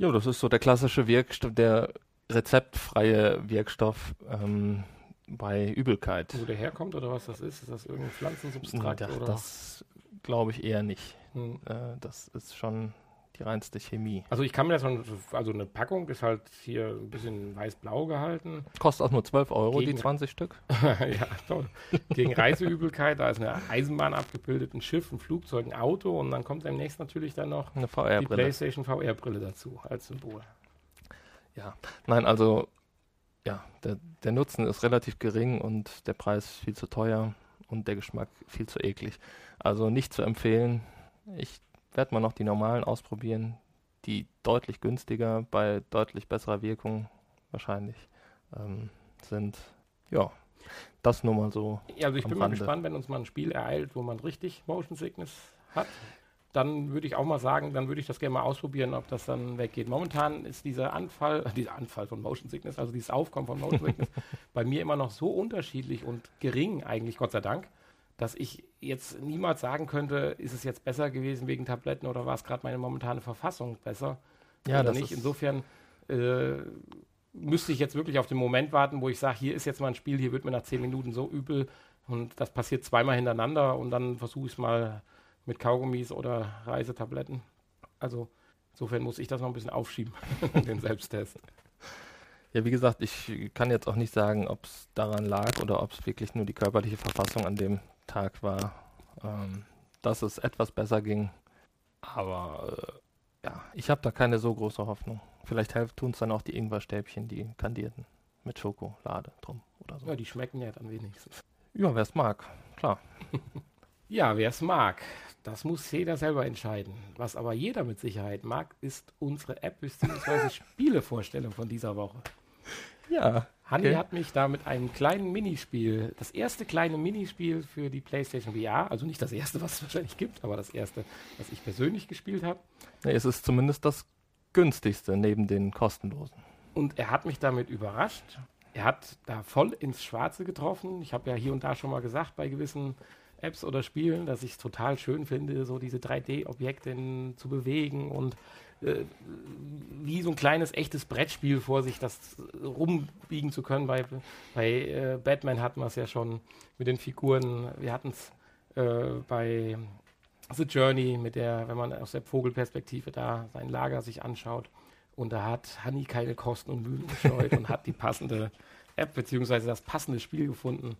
Ja, das ist so der klassische Wirkstoff, der rezeptfreie Wirkstoff ähm, bei Übelkeit. Wo der herkommt oder was das ist? Ist das irgendein Pflanzensubstrat? Ja, oder? das glaube ich eher nicht. Hm. Äh, das ist schon die reinste Chemie. Also ich kann mir das schon, also eine Packung ist halt hier ein bisschen weiß-blau gehalten. Kostet auch nur 12 Euro, Gegen- die 20 Stück. ja, toll. Gegen Reiseübelkeit, da ist eine Eisenbahn abgebildet, ein Schiff, ein Flugzeug, ein Auto und dann kommt demnächst natürlich dann noch Eine die VR-Brille. PlayStation VR-Brille dazu als Symbol. Ja, nein, also ja, der, der Nutzen ist relativ gering und der Preis viel zu teuer und der Geschmack viel zu eklig. Also nicht zu empfehlen. Ich werde mal noch die normalen ausprobieren, die deutlich günstiger bei deutlich besserer Wirkung wahrscheinlich ähm, sind. Ja, das nur mal so. Ja, also ich bin mal Rande. gespannt, wenn uns mal ein Spiel ereilt, wo man richtig Motion Sickness hat. Dann würde ich auch mal sagen, dann würde ich das gerne mal ausprobieren, ob das dann weggeht. Momentan ist dieser Anfall, äh, dieser Anfall von Motion Sickness, also dieses Aufkommen von Motion Sickness, bei mir immer noch so unterschiedlich und gering, eigentlich Gott sei Dank, dass ich jetzt niemals sagen könnte, ist es jetzt besser gewesen wegen Tabletten oder war es gerade meine momentane Verfassung besser Ja, oder das nicht. Insofern äh, müsste ich jetzt wirklich auf den Moment warten, wo ich sage, hier ist jetzt mal ein Spiel, hier wird mir nach zehn Minuten so übel und das passiert zweimal hintereinander und dann versuche ich es mal mit Kaugummis oder Reisetabletten. Also insofern muss ich das noch ein bisschen aufschieben, den Selbsttest. Ja, wie gesagt, ich kann jetzt auch nicht sagen, ob es daran lag oder ob es wirklich nur die körperliche Verfassung an dem Tag war, ähm, dass es etwas besser ging. Aber äh, ja, ich habe da keine so große Hoffnung. Vielleicht tun es dann auch die Ingwerstäbchen, die kandierten, mit Schokolade drum oder so. Ja, die schmecken ja dann wenigstens. Ja, wer es mag, klar. Ja, wer es mag, das muss jeder selber entscheiden. Was aber jeder mit Sicherheit mag, ist unsere App bzw. Spielevorstellung von dieser Woche. Ja, Hanni Okay. hat mich da mit einem kleinen Minispiel, das erste kleine Minispiel für die PlayStation VR, also nicht das erste, was es wahrscheinlich gibt, aber das erste, was ich persönlich gespielt habe. nee, es ist zumindest das günstigste neben den kostenlosen. Und er hat mich damit überrascht. Er hat da voll ins Schwarze getroffen. Ich habe ja hier und da schon mal gesagt, bei gewissen Apps oder Spielen, dass ich es total schön finde, so diese 3D-Objekte in- zu bewegen und äh, wie so ein kleines echtes Brettspiel vor sich, das rumbiegen zu können. Bei, bei äh, Batman hatten wir es ja schon mit den Figuren. Wir hatten es äh, bei The Journey, mit der, wenn man aus der Vogelperspektive da sein Lager sich anschaut. Und da hat Hanni keine Kosten und Mühen gescheut und hat die passende App beziehungsweise das passende Spiel gefunden.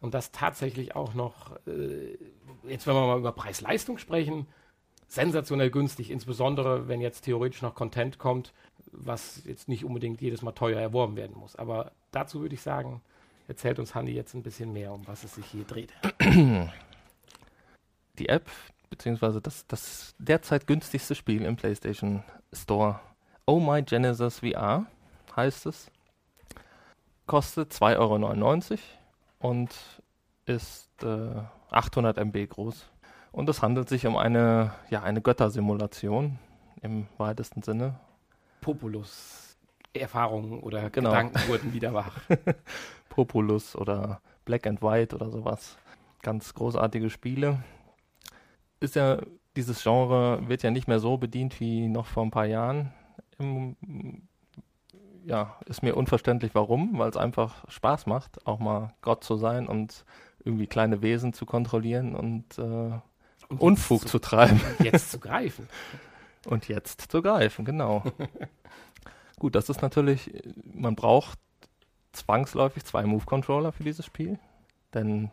Und das tatsächlich auch noch, äh, jetzt wenn wir mal über Preis-Leistung sprechen, sensationell günstig, insbesondere wenn jetzt theoretisch noch Content kommt, was jetzt nicht unbedingt jedes Mal teuer erworben werden muss. Aber dazu würde ich sagen, erzählt uns Hanni jetzt ein bisschen mehr, um was es sich hier dreht. Die App, beziehungsweise das, das derzeit günstigste Spiel im PlayStation Store, Oh My Genesis VR heißt es, kostet 2,99 Euro und ist äh, 800 MB groß. Und es handelt sich um eine, ja, eine Göttersimulation im weitesten Sinne. Populus-Erfahrungen oder Genau. Gedanken wurden wieder wach. Populus oder Black and White oder sowas. Ganz großartige Spiele. Ist ja, dieses Genre wird ja nicht mehr so bedient wie noch vor ein paar Jahren. Im, ja, ist mir unverständlich warum, weil es einfach Spaß macht, auch mal Gott zu sein und irgendwie kleine Wesen zu kontrollieren und äh, Und Unfug jetzt zu treiben. zu, jetzt zu greifen. Und jetzt zu greifen, genau. Gut, das ist natürlich, man braucht zwangsläufig zwei Move-Controller für dieses Spiel, denn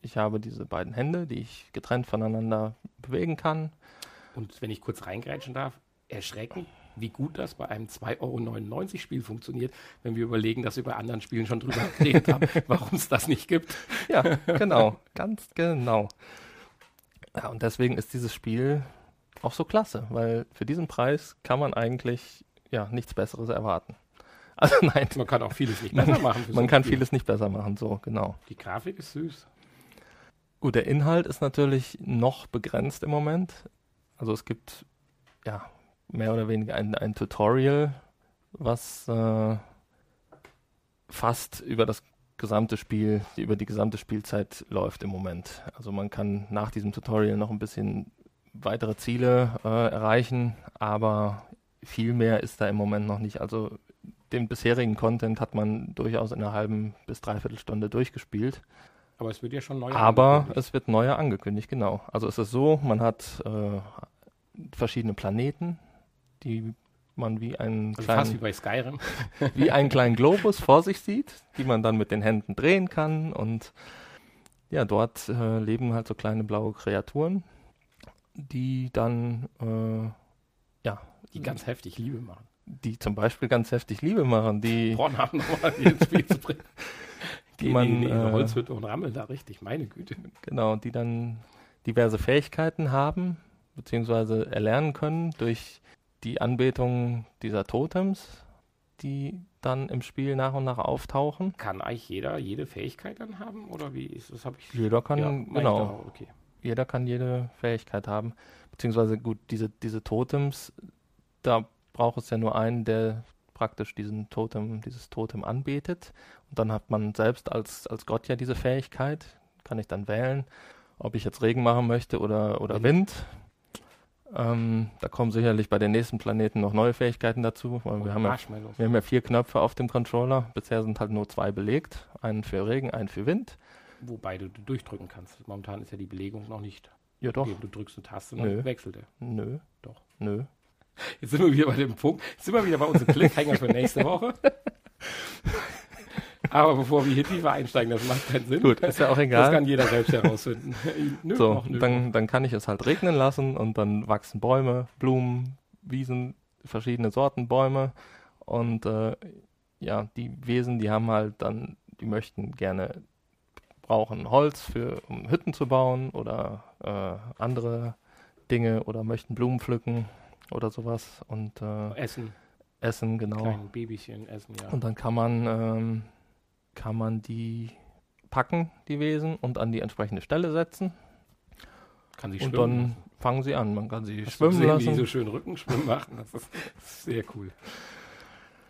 ich habe diese beiden Hände, die ich getrennt voneinander bewegen kann. Und wenn ich kurz reingrätschen darf, erschreckend wie gut das bei einem 2,99 Euro Spiel funktioniert, wenn wir überlegen, dass wir bei anderen Spielen schon drüber geredet haben, warum es das nicht gibt. Ja, genau, ganz genau. Ja, und deswegen ist dieses Spiel auch so klasse, weil für diesen Preis kann man eigentlich ja nichts Besseres erwarten. Also nein. Man kann auch vieles nicht besser machen. man so kann Spiel. vieles nicht besser machen, so, genau. Die Grafik ist süß. Gut, der Inhalt ist natürlich noch begrenzt im Moment. Also es gibt ja mehr oder weniger ein, ein Tutorial, was äh, fast über das gesamte Spiel, über die gesamte Spielzeit läuft im Moment. Also man kann nach diesem Tutorial noch ein bisschen weitere Ziele äh, erreichen, aber viel mehr ist da im Moment noch nicht. Also den bisherigen Content hat man durchaus in einer halben bis dreiviertel Stunde durchgespielt. Aber es wird ja schon neuer Aber es wird neuer angekündigt, genau. Also es ist so, man hat äh, verschiedene Planeten, die man wie einen also kleinen, wie wie einen kleinen Globus vor sich sieht, die man dann mit den Händen drehen kann und ja, dort äh, leben halt so kleine blaue Kreaturen, die dann äh, ja, die ganz heftig Liebe machen. Die zum Beispiel ganz heftig Liebe machen, die Pornhub nochmal ins Spiel zu bringen. Die, die man in, in äh, Holzhütte und rammeln da richtig, meine Güte. Genau, die dann diverse Fähigkeiten haben, beziehungsweise erlernen können durch die Anbetung dieser Totems, die dann im Spiel nach und nach auftauchen. Kann eigentlich jeder jede Fähigkeit dann haben oder wie ist das? Habe ich jeder kann ja, genau. Okay. Jeder kann jede Fähigkeit haben, beziehungsweise gut diese diese Totems, da braucht es ja nur einen, der praktisch diesen Totem dieses Totem anbetet und dann hat man selbst als als Gott ja diese Fähigkeit, kann ich dann wählen, ob ich jetzt Regen machen möchte oder oder Wind. Ähm, da kommen sicherlich bei den nächsten Planeten noch neue Fähigkeiten dazu. Weil wir, haben ja, wir haben ja vier Knöpfe auf dem Controller. Bisher sind halt nur zwei belegt. Einen für Regen, einen für Wind. Wobei du durchdrücken kannst. Momentan ist ja die Belegung noch nicht. Ja, doch. Du drückst eine Taste und Nö. dann wechselt er. Nö. Doch. Nö. Jetzt sind wir wieder bei dem Punkt. Jetzt sind wir wieder bei unserem Cliffhanger für nächste Woche. Aber bevor wir hier tiefer einsteigen, das macht keinen Sinn. Gut, ist ja auch egal. Das kann jeder selbst herausfinden. nö, so, nö. Dann, dann kann ich es halt regnen lassen und dann wachsen Bäume, Blumen, Wiesen, verschiedene Sorten Bäume. Und äh, ja, die Wesen, die haben halt dann, die möchten gerne brauchen Holz für, um Hütten zu bauen oder äh, andere Dinge oder möchten Blumen pflücken oder sowas und äh, essen. Essen, genau. Kleine Babychen essen, ja. Und dann kann man ähm, kann man die packen, die Wesen, und an die entsprechende Stelle setzen. Kann sie schwimmen. Und dann fangen sie an. Man kann sie Hast schwimmen gesehen, lassen. Wie die so schön Rückenschwimmen machen. Das ist sehr cool.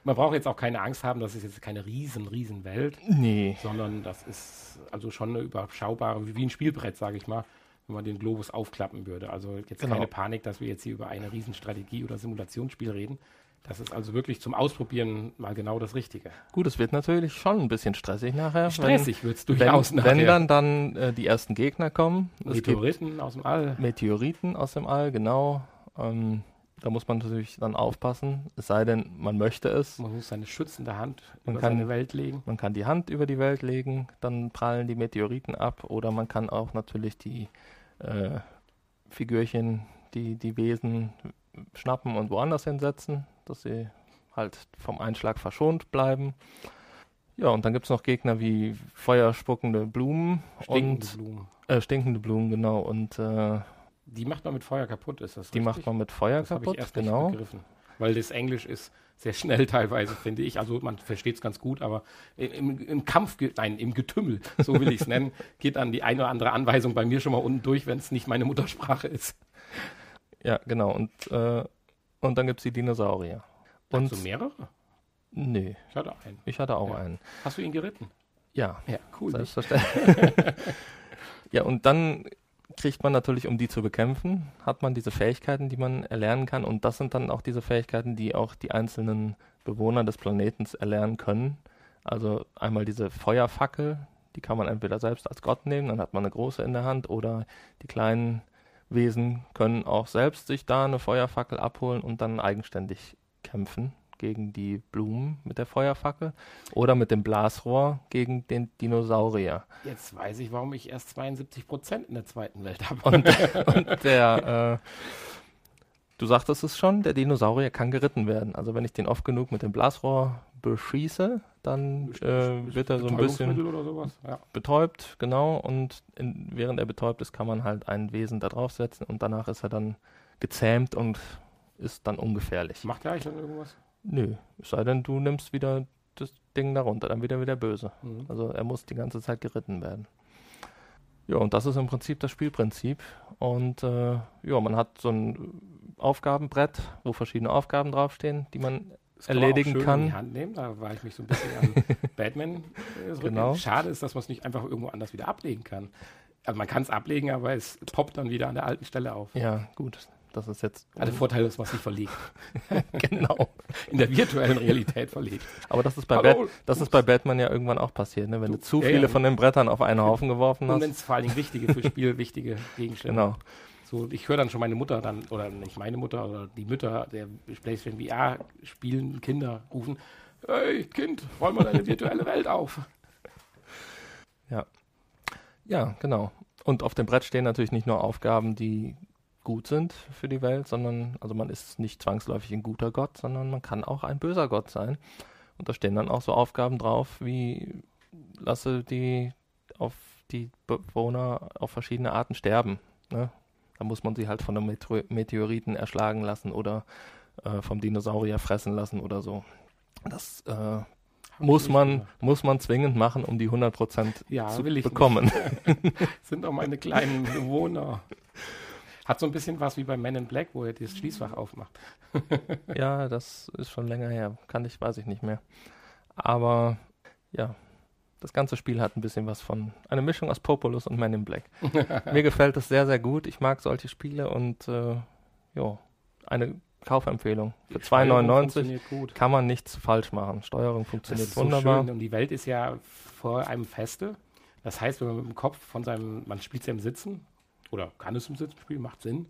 Man braucht jetzt auch keine Angst haben, das ist jetzt keine riesen, riesen Welt. Nee. Sondern das ist also schon eine überschaubare, wie ein Spielbrett, sage ich mal, wenn man den Globus aufklappen würde. Also jetzt genau. keine Panik, dass wir jetzt hier über eine Riesenstrategie- oder Simulationsspiel reden. Das ist also wirklich zum Ausprobieren mal genau das Richtige. Gut, es wird natürlich schon ein bisschen stressig nachher. Stressig wird es durchaus wenn, nachher. Wenn dann dann äh, die ersten Gegner kommen. Meteoriten aus dem All. Meteoriten aus dem All, genau. Ähm, da muss man natürlich dann aufpassen, es sei denn, man möchte es. Man muss seine schützende Hand man über kann, seine Welt legen. Man kann die Hand über die Welt legen, dann prallen die Meteoriten ab. Oder man kann auch natürlich die äh, Figürchen, die, die Wesen schnappen und woanders hinsetzen dass sie halt vom Einschlag verschont bleiben. Ja, und dann gibt es noch Gegner wie feuerspuckende Blumen stinkende und Blumen. Äh, stinkende Blumen, genau. Und äh, die macht man mit Feuer kaputt, ist das Die richtig? macht man mit Feuer das kaputt, ich erst genau. Nicht begriffen. Weil das Englisch ist sehr schnell teilweise, finde ich. Also man versteht es ganz gut, aber im, im, Kampf, nein, im Getümmel, so will ich es nennen, geht dann die eine oder andere Anweisung bei mir schon mal unten durch, wenn es nicht meine Muttersprache ist. Ja, genau. Und äh, und dann gibt es die Dinosaurier. Und Hast du mehrere? Nee. Ich hatte einen. Ich hatte auch ja. einen. Hast du ihn geritten? Ja. Ja, cool. Selbstverständlich. ja, und dann kriegt man natürlich, um die zu bekämpfen, hat man diese Fähigkeiten, die man erlernen kann. Und das sind dann auch diese Fähigkeiten, die auch die einzelnen Bewohner des Planetens erlernen können. Also einmal diese Feuerfackel, die kann man entweder selbst als Gott nehmen, dann hat man eine große in der Hand, oder die kleinen Wesen können auch selbst sich da eine Feuerfackel abholen und dann eigenständig kämpfen gegen die Blumen mit der Feuerfackel oder mit dem Blasrohr gegen den Dinosaurier. Jetzt weiß ich, warum ich erst 72 Prozent in der zweiten Welt habe. Und, und der, äh, du sagtest es schon, der Dinosaurier kann geritten werden. Also wenn ich den oft genug mit dem Blasrohr beschieße, dann äh, wird er so ein bisschen oder sowas. Ja. betäubt, genau. Und in, während er betäubt ist, kann man halt ein Wesen da draufsetzen und danach ist er dann gezähmt und ist dann ungefährlich. Macht er eigentlich dann irgendwas? Nö, es sei denn, du nimmst wieder das Ding darunter, dann wird er wieder böse. Mhm. Also er muss die ganze Zeit geritten werden. Ja, und das ist im Prinzip das Spielprinzip. Und äh, ja, man hat so ein Aufgabenbrett, wo verschiedene Aufgaben draufstehen, die man Das kann man erledigen auch schön kann. In die Hand nehmen. Da war ich mich so ein bisschen an Batman äh. Genau. Schade ist, dass man es nicht einfach irgendwo anders wieder ablegen kann. Also man kann es ablegen, aber es poppt dann wieder an der alten Stelle auf. Ja, gut. Das ist jetzt. Also der Vorteil ist, was nicht verlegt. genau. In der virtuellen Realität verlegt. Aber das ist bei. Bat das ist bei Batman ja irgendwann auch passiert, ne? wenn du, Du- zu ja, viele ja. von den Brettern auf einen Haufen geworfen Und wenn hast. es vor allen Dingen wichtige für Spiel, wichtige Gegenstände. Genau. So, ich höre dann schon meine Mutter dann, oder nicht meine Mutter, oder die Mütter der PlayStation VR spielenden Kinder rufen, hey Kind, räum mal deine virtuelle Welt auf. Ja, genau. Und auf dem Brett stehen natürlich nicht nur Aufgaben, die gut sind für die Welt, sondern, also man ist nicht zwangsläufig ein guter Gott, sondern man kann auch ein böser Gott sein. Und da stehen dann auch so Aufgaben drauf, wie lasse die auf die Bewohner auf verschiedene Arten sterben. Ne? Da muss man sie halt von einem Meteoriten erschlagen lassen oder äh, vom Dinosaurier fressen lassen oder so. Das äh, muss man, gemacht. muss man zwingend machen, um die 100% Ja, zu bekommen. Sind doch meine kleinen Bewohner. Hat so ein bisschen was wie bei Men in Black, wo er das Schließfach aufmacht. Ja, das ist schon länger her. Kann ich, weiß ich nicht mehr. Aber ja, das ganze Spiel hat ein bisschen was von eine Mischung aus Populus und Men in Black. Mir gefällt es sehr, sehr gut. Ich mag solche Spiele und äh, ja, eine Kaufempfehlung. Für Die Steuerung 2,99 funktioniert gut. kann man nichts falsch machen. Steuerung Das funktioniert ist so wunderbar. schön. Und die Welt ist ja vor einem feste. Das heißt, wenn man mit dem Kopf von seinem, man spielt es ja im Sitzen oder kann es im Sitzen spielen, macht Sinn.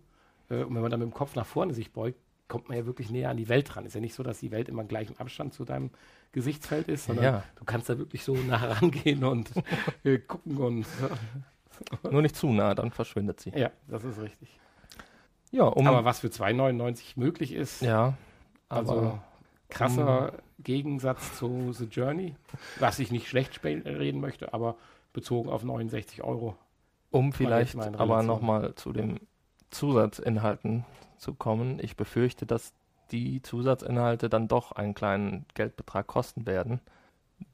Äh, Und wenn man dann mit dem Kopf nach vorne sich beugt, kommt man ja wirklich näher an die Welt ran. Ist ja nicht so, dass die Welt immer im gleichen Abstand zu deinem Gesichtsfeld ist, sondern Ja. du kannst da wirklich so nah rangehen und äh, gucken und Nur nicht zu nah, dann verschwindet sie. ja, das ist richtig. Ja, um. Aber was für 2,99 möglich ist, ja, also krasser Gegensatz zu The Journey, was ich nicht schlecht spiel- reden möchte, aber bezogen auf 69 Euro. Um vielleicht aber nochmal zu den Zusatzinhalten zu kommen. Ich befürchte, dass die Zusatzinhalte dann doch einen kleinen Geldbetrag kosten werden.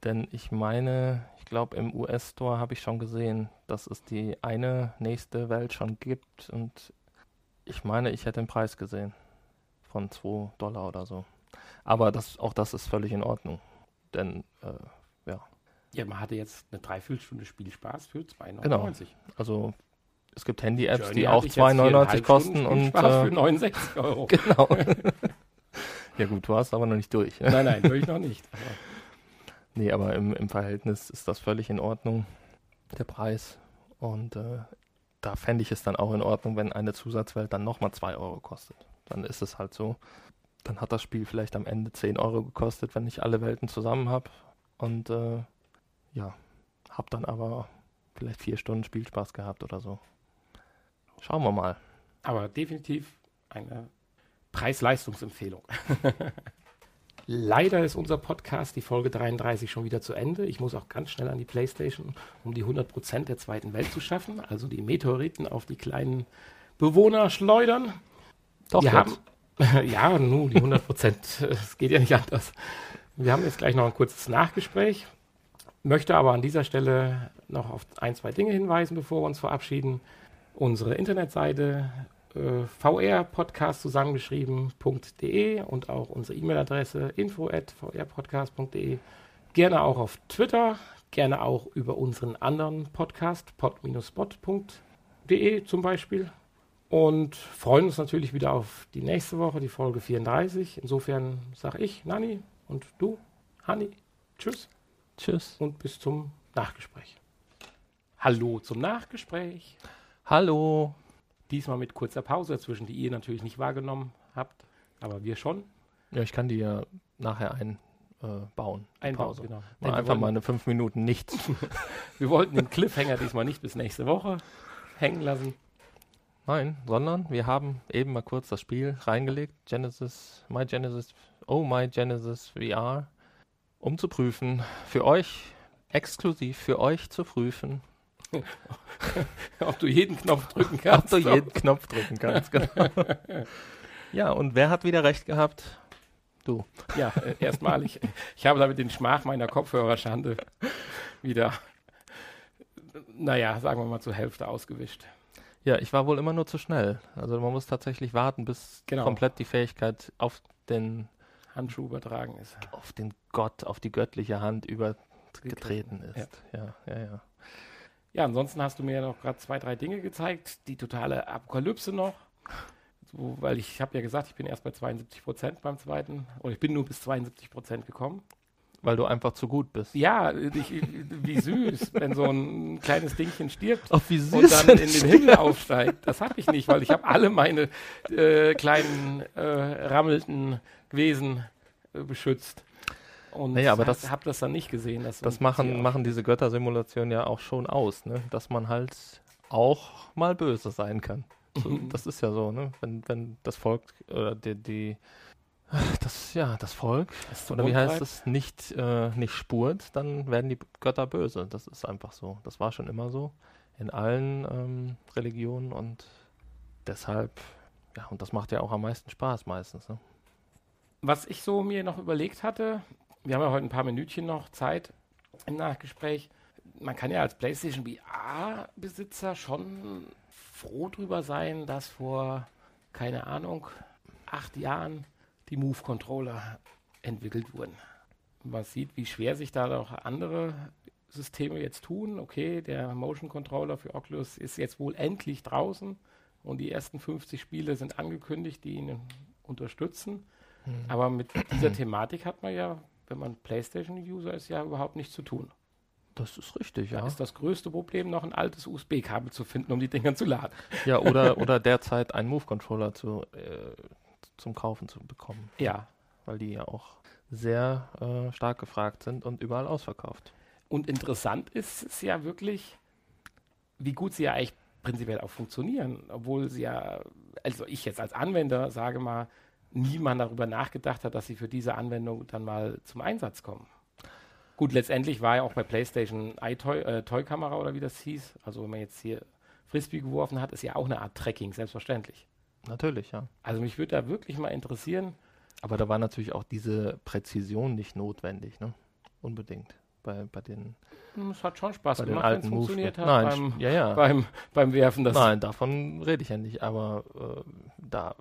Denn ich meine, ich glaube, im US-Store habe ich schon gesehen, dass es die eine nächste Welt schon gibt. Und ich meine, ich hätte den Preis gesehen. Von 2 Dollar oder so. Aber das, auch das ist völlig in Ordnung. Denn, äh, Ja, man hatte jetzt eine Dreiviertelstunde Spielspaß für 2,99. Genau. also, es gibt Handy-Apps, die auch ich jetzt 2,99 viereinhalb kosten. Stunden Und, Spielspaß äh, für 69 Euro. Genau. Ja gut, du hast aber noch nicht durch. nein, nein, ich noch nicht. Nee, aber im, im Verhältnis ist das völlig in Ordnung, der Preis. Und äh, da fände ich es dann auch in Ordnung, wenn eine Zusatzwelt dann nochmal 2 Euro kostet. Dann ist es halt so. Dann hat das Spiel vielleicht am Ende 10 Euro gekostet, wenn ich alle Welten zusammen habe. Und äh, ja, habe dann aber vielleicht vier Stunden Spielspaß gehabt oder so. Schauen wir mal. Aber definitiv eine Preis-Leistungsempfehlung. Leider ist unser Podcast, die Folge 33, schon wieder zu Ende. Ich muss auch ganz schnell an die Playstation, um die 100% der zweiten Welt zu schaffen. Also die Meteoriten auf die kleinen Bewohner schleudern. Doch, Wir haben, ja, nun, die 100%, es geht ja nicht anders. Wir haben jetzt gleich noch ein kurzes Nachgespräch, möchte aber an dieser Stelle noch auf ein, zwei Dinge hinweisen, bevor wir uns verabschieden. Unsere Internetseite äh, vrpodcast zusammengeschrieben.de und auch unsere E-Mail-Adresse info at vrpodcast.de. Gerne auch auf Twitter, gerne auch über unseren anderen Podcast, pod-spot.de zum Beispiel. Und freuen uns natürlich wieder auf die nächste Woche, die Folge 34. Insofern sage ich, Nani und du, Hanni, tschüss Tschüss. und bis zum Nachgespräch. Hallo zum Nachgespräch. Hallo. Diesmal mit kurzer Pause dazwischen, die ihr natürlich nicht wahrgenommen habt, aber wir schon. Ja, ich kann die ja nachher einbauen. Äh, bauen, Pause. genau. Mal einfach mal eine fünf Minuten nichts. Wir wollten den Cliffhanger diesmal nicht bis nächste Woche hängen lassen. Nein, sondern wir haben eben mal kurz das Spiel reingelegt, Genesis, My Genesis, Oh My Genesis VR, um zu prüfen, für euch, exklusiv für euch zu prüfen, ob du jeden Knopf drücken kannst. Ob du jeden Knopf drücken kannst, genau. ja, und wer hat wieder recht gehabt? Du. Ja, äh, erstmalig. Ich habe damit den Schmach meiner Kopfhörerschande wieder, naja, sagen wir mal zur Hälfte ausgewischt. Ja, ich war wohl immer nur zu schnell. Also man muss tatsächlich warten, bis genau. komplett die Fähigkeit auf den Handschuh übertragen ist. Auf den Gott, auf die göttliche Hand übergetreten ist. Ja. ja, ja, ja. Ja, ansonsten hast du mir noch gerade zwei, drei Dinge gezeigt. Die totale Apokalypse noch. So, weil ich habe ja gesagt, ich bin erst bei 72 Prozent beim zweiten. Oder ich bin nur bis 72 Prozent gekommen. Weil du einfach zu gut bist. Ja, ich, wie süß, wenn so ein kleines Dingchen stirbt Ach, wie süß und dann in den Himmel aufsteigt. Das habe ich nicht, weil ich habe alle meine äh, kleinen äh, rammelten Wesen äh, beschützt. Und naja, aber das habe das dann nicht gesehen. das machen, machen diese Göttersimulationen ja auch schon aus, ne? dass man halt auch mal böse sein kann. So, das ist ja so, ne? wenn, wenn das Volk oder die, die das, ja, das Volk, das oder wie heißt es, nicht, äh, nicht spurt, dann werden die Götter böse. Das ist einfach so. Das war schon immer so in allen ähm, Religionen und deshalb, ja, und das macht ja auch am meisten Spaß meistens. Ne? Was ich so mir noch überlegt hatte, wir haben ja heute ein paar Minütchen noch Zeit im Nachgespräch. Man kann ja als PlayStation VR-Besitzer schon froh drüber sein, dass vor, keine Ahnung, acht Jahren die Move-Controller entwickelt wurden. Man sieht, wie schwer sich da auch andere Systeme jetzt tun. Okay, der Motion Controller für Oculus ist jetzt wohl endlich draußen und die ersten 50 Spiele sind angekündigt, die ihn unterstützen. Mhm. Aber mit dieser Thematik hat man ja, wenn man PlayStation-User ist, ja überhaupt nichts zu tun. Das ist richtig, ja. Da ist das größte Problem, noch ein altes USB-Kabel zu finden, um die Dinger zu laden. Ja, oder, oder derzeit einen Move-Controller zu, äh, zum Kaufen zu bekommen. Ja. Weil die ja auch sehr äh, stark gefragt sind und überall ausverkauft. Und interessant ist es ja wirklich, wie gut sie ja eigentlich prinzipiell auch funktionieren, obwohl sie ja, also ich jetzt als Anwender sage mal, niemand darüber nachgedacht hat, dass sie für diese Anwendung dann mal zum Einsatz kommen. Gut, letztendlich war ja auch bei PlayStation iToy, äh, Toy-Kamera oder wie das hieß, also wenn man jetzt hier Frisbee geworfen hat, ist ja auch eine Art Tracking, selbstverständlich. Natürlich, ja. Also mich würde da wirklich mal interessieren. Aber da war natürlich auch diese Präzision nicht notwendig, ne? Unbedingt. Bei, bei den. Hm, es hat schon Spaß gemacht, wenn es funktioniert hat Nein, beim, ja, ja. Beim, beim Werfen. Das Nein, davon rede ich ja nicht. Aber äh, da,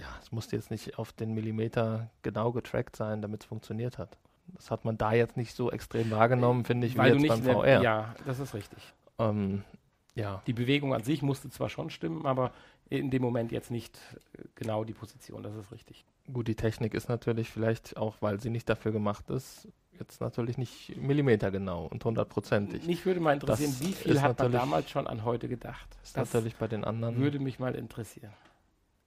ja, es musste jetzt nicht auf den Millimeter genau getrackt sein, damit es funktioniert hat. Das hat man da jetzt nicht so extrem wahrgenommen, finde ich, Weil wie jetzt beim VR. Ja, das ist richtig. Ähm, ja. Die Bewegung an sich musste zwar schon stimmen, aber in dem Moment jetzt nicht äh, genau die Position, das ist richtig. Gut, die Technik ist natürlich vielleicht auch, weil sie nicht dafür gemacht ist, jetzt natürlich nicht Millimeter genau und hundertprozentig. Mich würde mal interessieren, das wie viel hat man damals schon an heute gedacht? Ist das natürlich bei den anderen. Würde mich mal interessieren.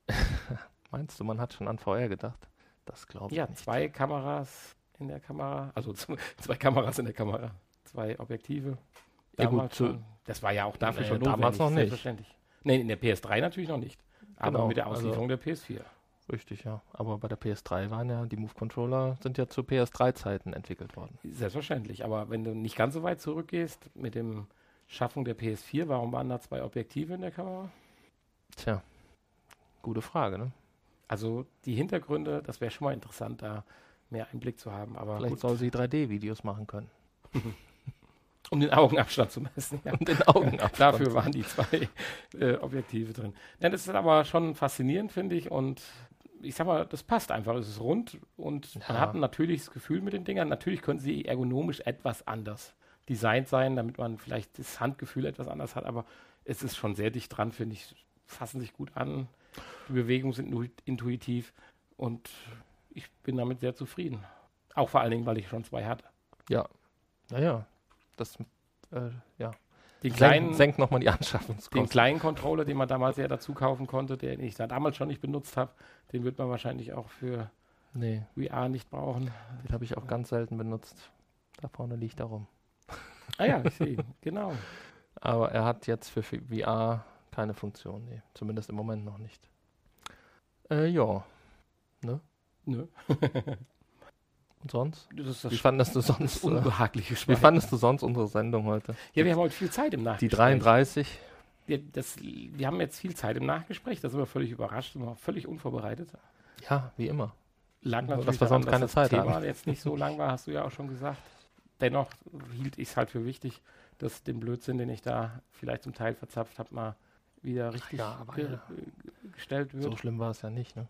Meinst du, man hat schon an VR gedacht? Das glaube ich. Ja, nicht. zwei Kameras in der Kamera, also zwei Kameras in der Kamera, zwei Objektive. Ja, gut, zu, das war ja auch dafür schon notwendig, damals noch nicht. Selbstverständlich. Nee, in der PS3 natürlich noch nicht. Aber genau, mit der Auslieferung also, der PS4. Richtig, ja. Aber bei der PS3 waren ja, die Move-Controller sind ja zu PS3-Zeiten entwickelt worden. Selbstverständlich. Aber wenn du nicht ganz so weit zurückgehst mit dem Schaffung der PS4, warum waren da zwei Objektive in der Kamera? Tja, gute Frage, ne? Also die Hintergründe, das wäre schon mal interessant, da mehr Einblick zu haben. Aber Vielleicht gut. soll sie 3D-Videos machen können. Um den Augenabstand zu messen. Ja. Um den Augenabstand. Dafür waren die zwei äh, Objektive drin. Ja, das ist aber schon faszinierend, finde ich. Und ich sag mal, das passt einfach. Es ist rund und ja. man hat ein natürliches Gefühl mit den Dingern. Natürlich können sie ergonomisch etwas anders designt sein, damit man vielleicht das Handgefühl etwas anders hat. Aber es ist schon sehr dicht dran, finde ich. Fassen sich gut an. Die Bewegungen sind intuitiv. Und ich bin damit sehr zufrieden. Auch vor allen Dingen, weil ich schon zwei hatte. Ja. Naja, das, äh, ja. Den kleinen, senkt, senkt nochmal die Anschaffungskosten. Den kleinen Controller, den man damals ja dazu kaufen konnte, den ich da damals schon nicht benutzt habe, den wird man wahrscheinlich auch für nee. VR nicht brauchen. Den habe ich auch ganz selten benutzt. Da vorne liegt er rum. Ah ja, ich sehe ihn, genau. Aber er hat jetzt für VR keine Funktion, nee. Zumindest im Moment noch nicht. Äh, ja. Ne? Nö. Und sonst? Das das Wie fandest du sonst? Äh, unbehagliche wie Schwein. fandest du sonst unsere Sendung heute? Ja, wir haben heute viel Zeit im Die Nachgespräch. 33? Wir, das, wir haben jetzt viel Zeit im Nachgespräch, da sind wir völlig überrascht, wir völlig unvorbereitet. Ja, wie immer. Dass natürlich wir daran, sonst keine dass Zeit das Thema haben. jetzt nicht so lang war, hast du ja auch schon gesagt. Dennoch hielt ich es halt für wichtig, dass den Blödsinn, den ich da vielleicht zum Teil verzapft habe, mal wieder richtig Ja, aber ge ja. äh, gestellt wird. So schlimm war es ja nicht, ne?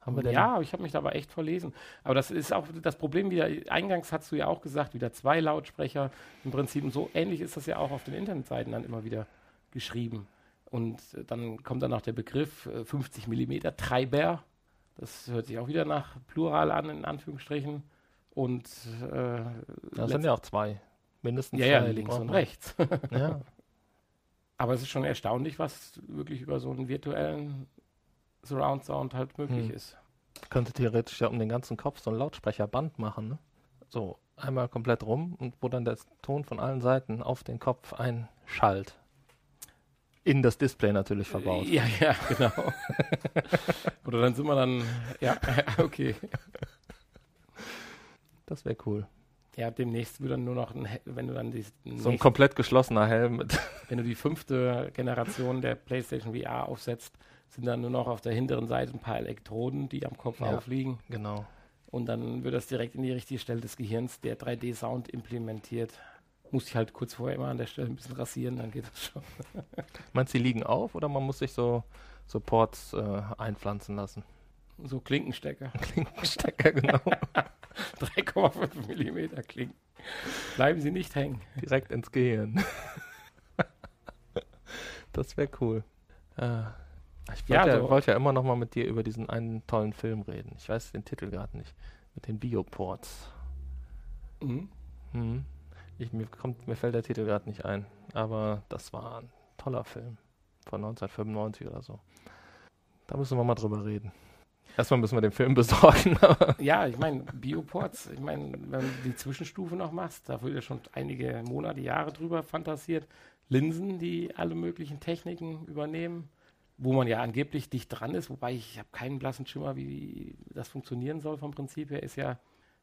Haben wir denn? ja, aber ich habe mich dabei echt verlesen. Aber das ist auch das Problem wieder, eingangs hast du ja auch gesagt, wieder zwei Lautsprecher im Prinzip. Und so ähnlich ist das ja auch auf den Internetseiten dann immer wieder geschrieben. Und äh, dann kommt dann noch der Begriff äh, 50 mm Treiber. Das hört sich auch wieder nach Plural an, in Anführungsstrichen. Und äh, Das sind ja auch zwei. Mindestens ja, ja, zwei links und rechts. Ja, Aber es ist schon erstaunlich, was wirklich über so einen virtuellen Surround Sound halt möglich Hm. ist. könnte theoretisch ja um den ganzen Kopf so ein Lautsprecherband machen, ne? So, einmal komplett rum und wo dann der Ton von allen Seiten auf den Kopf einschallt. In das Display natürlich verbaut. Ja, ja, genau. Oder dann sind wir dann, ja, okay. Das wäre cool. Ja, demnächst wird dann nur noch, ein, He- wenn du dann die, So ein komplett geschlossener Helm mit. wenn du die fünfte Generation der PlayStation VR aufsetzt, sind dann nur noch auf der hinteren Seite ein paar Elektroden, die am Kopf Ja. aufliegen. Genau. Und dann wird das direkt in die richtige Stelle des Gehirns, der 3D-Sound implementiert. Muss ich halt kurz vorher immer an der Stelle ein bisschen rasieren, dann geht das schon. Meinst du, die liegen auf oder man muss sich so, so Ports äh, einpflanzen lassen? So Klinkenstecker. Klinkenstecker, genau. 3,5 Millimeter Klinken. Bleiben sie nicht hängen. Direkt ins Gehirn. das wäre cool. Äh, ich wollte Ja, ja, so- wollt ja immer noch mal mit dir über diesen einen tollen Film reden. Ich weiß den Titel gerade nicht. Mit den Bioports. Mhm. Hm. Ich, mir, kommt, mir fällt der Titel gerade nicht ein. Aber das war ein toller Film. Von 1995 oder so. Da müssen wir mal drüber reden. Erstmal müssen wir den Film besorgen. Ja, ich meine, Bioports, ich meine, wenn du die Zwischenstufe noch machst, da wird ja schon einige Monate, Jahre drüber fantasiert. Linsen, die alle möglichen Techniken übernehmen, wo man ja angeblich dicht dran ist, wobei ich habe keinen blassen Schimmer, wie das funktionieren soll vom Prinzip her, ist ja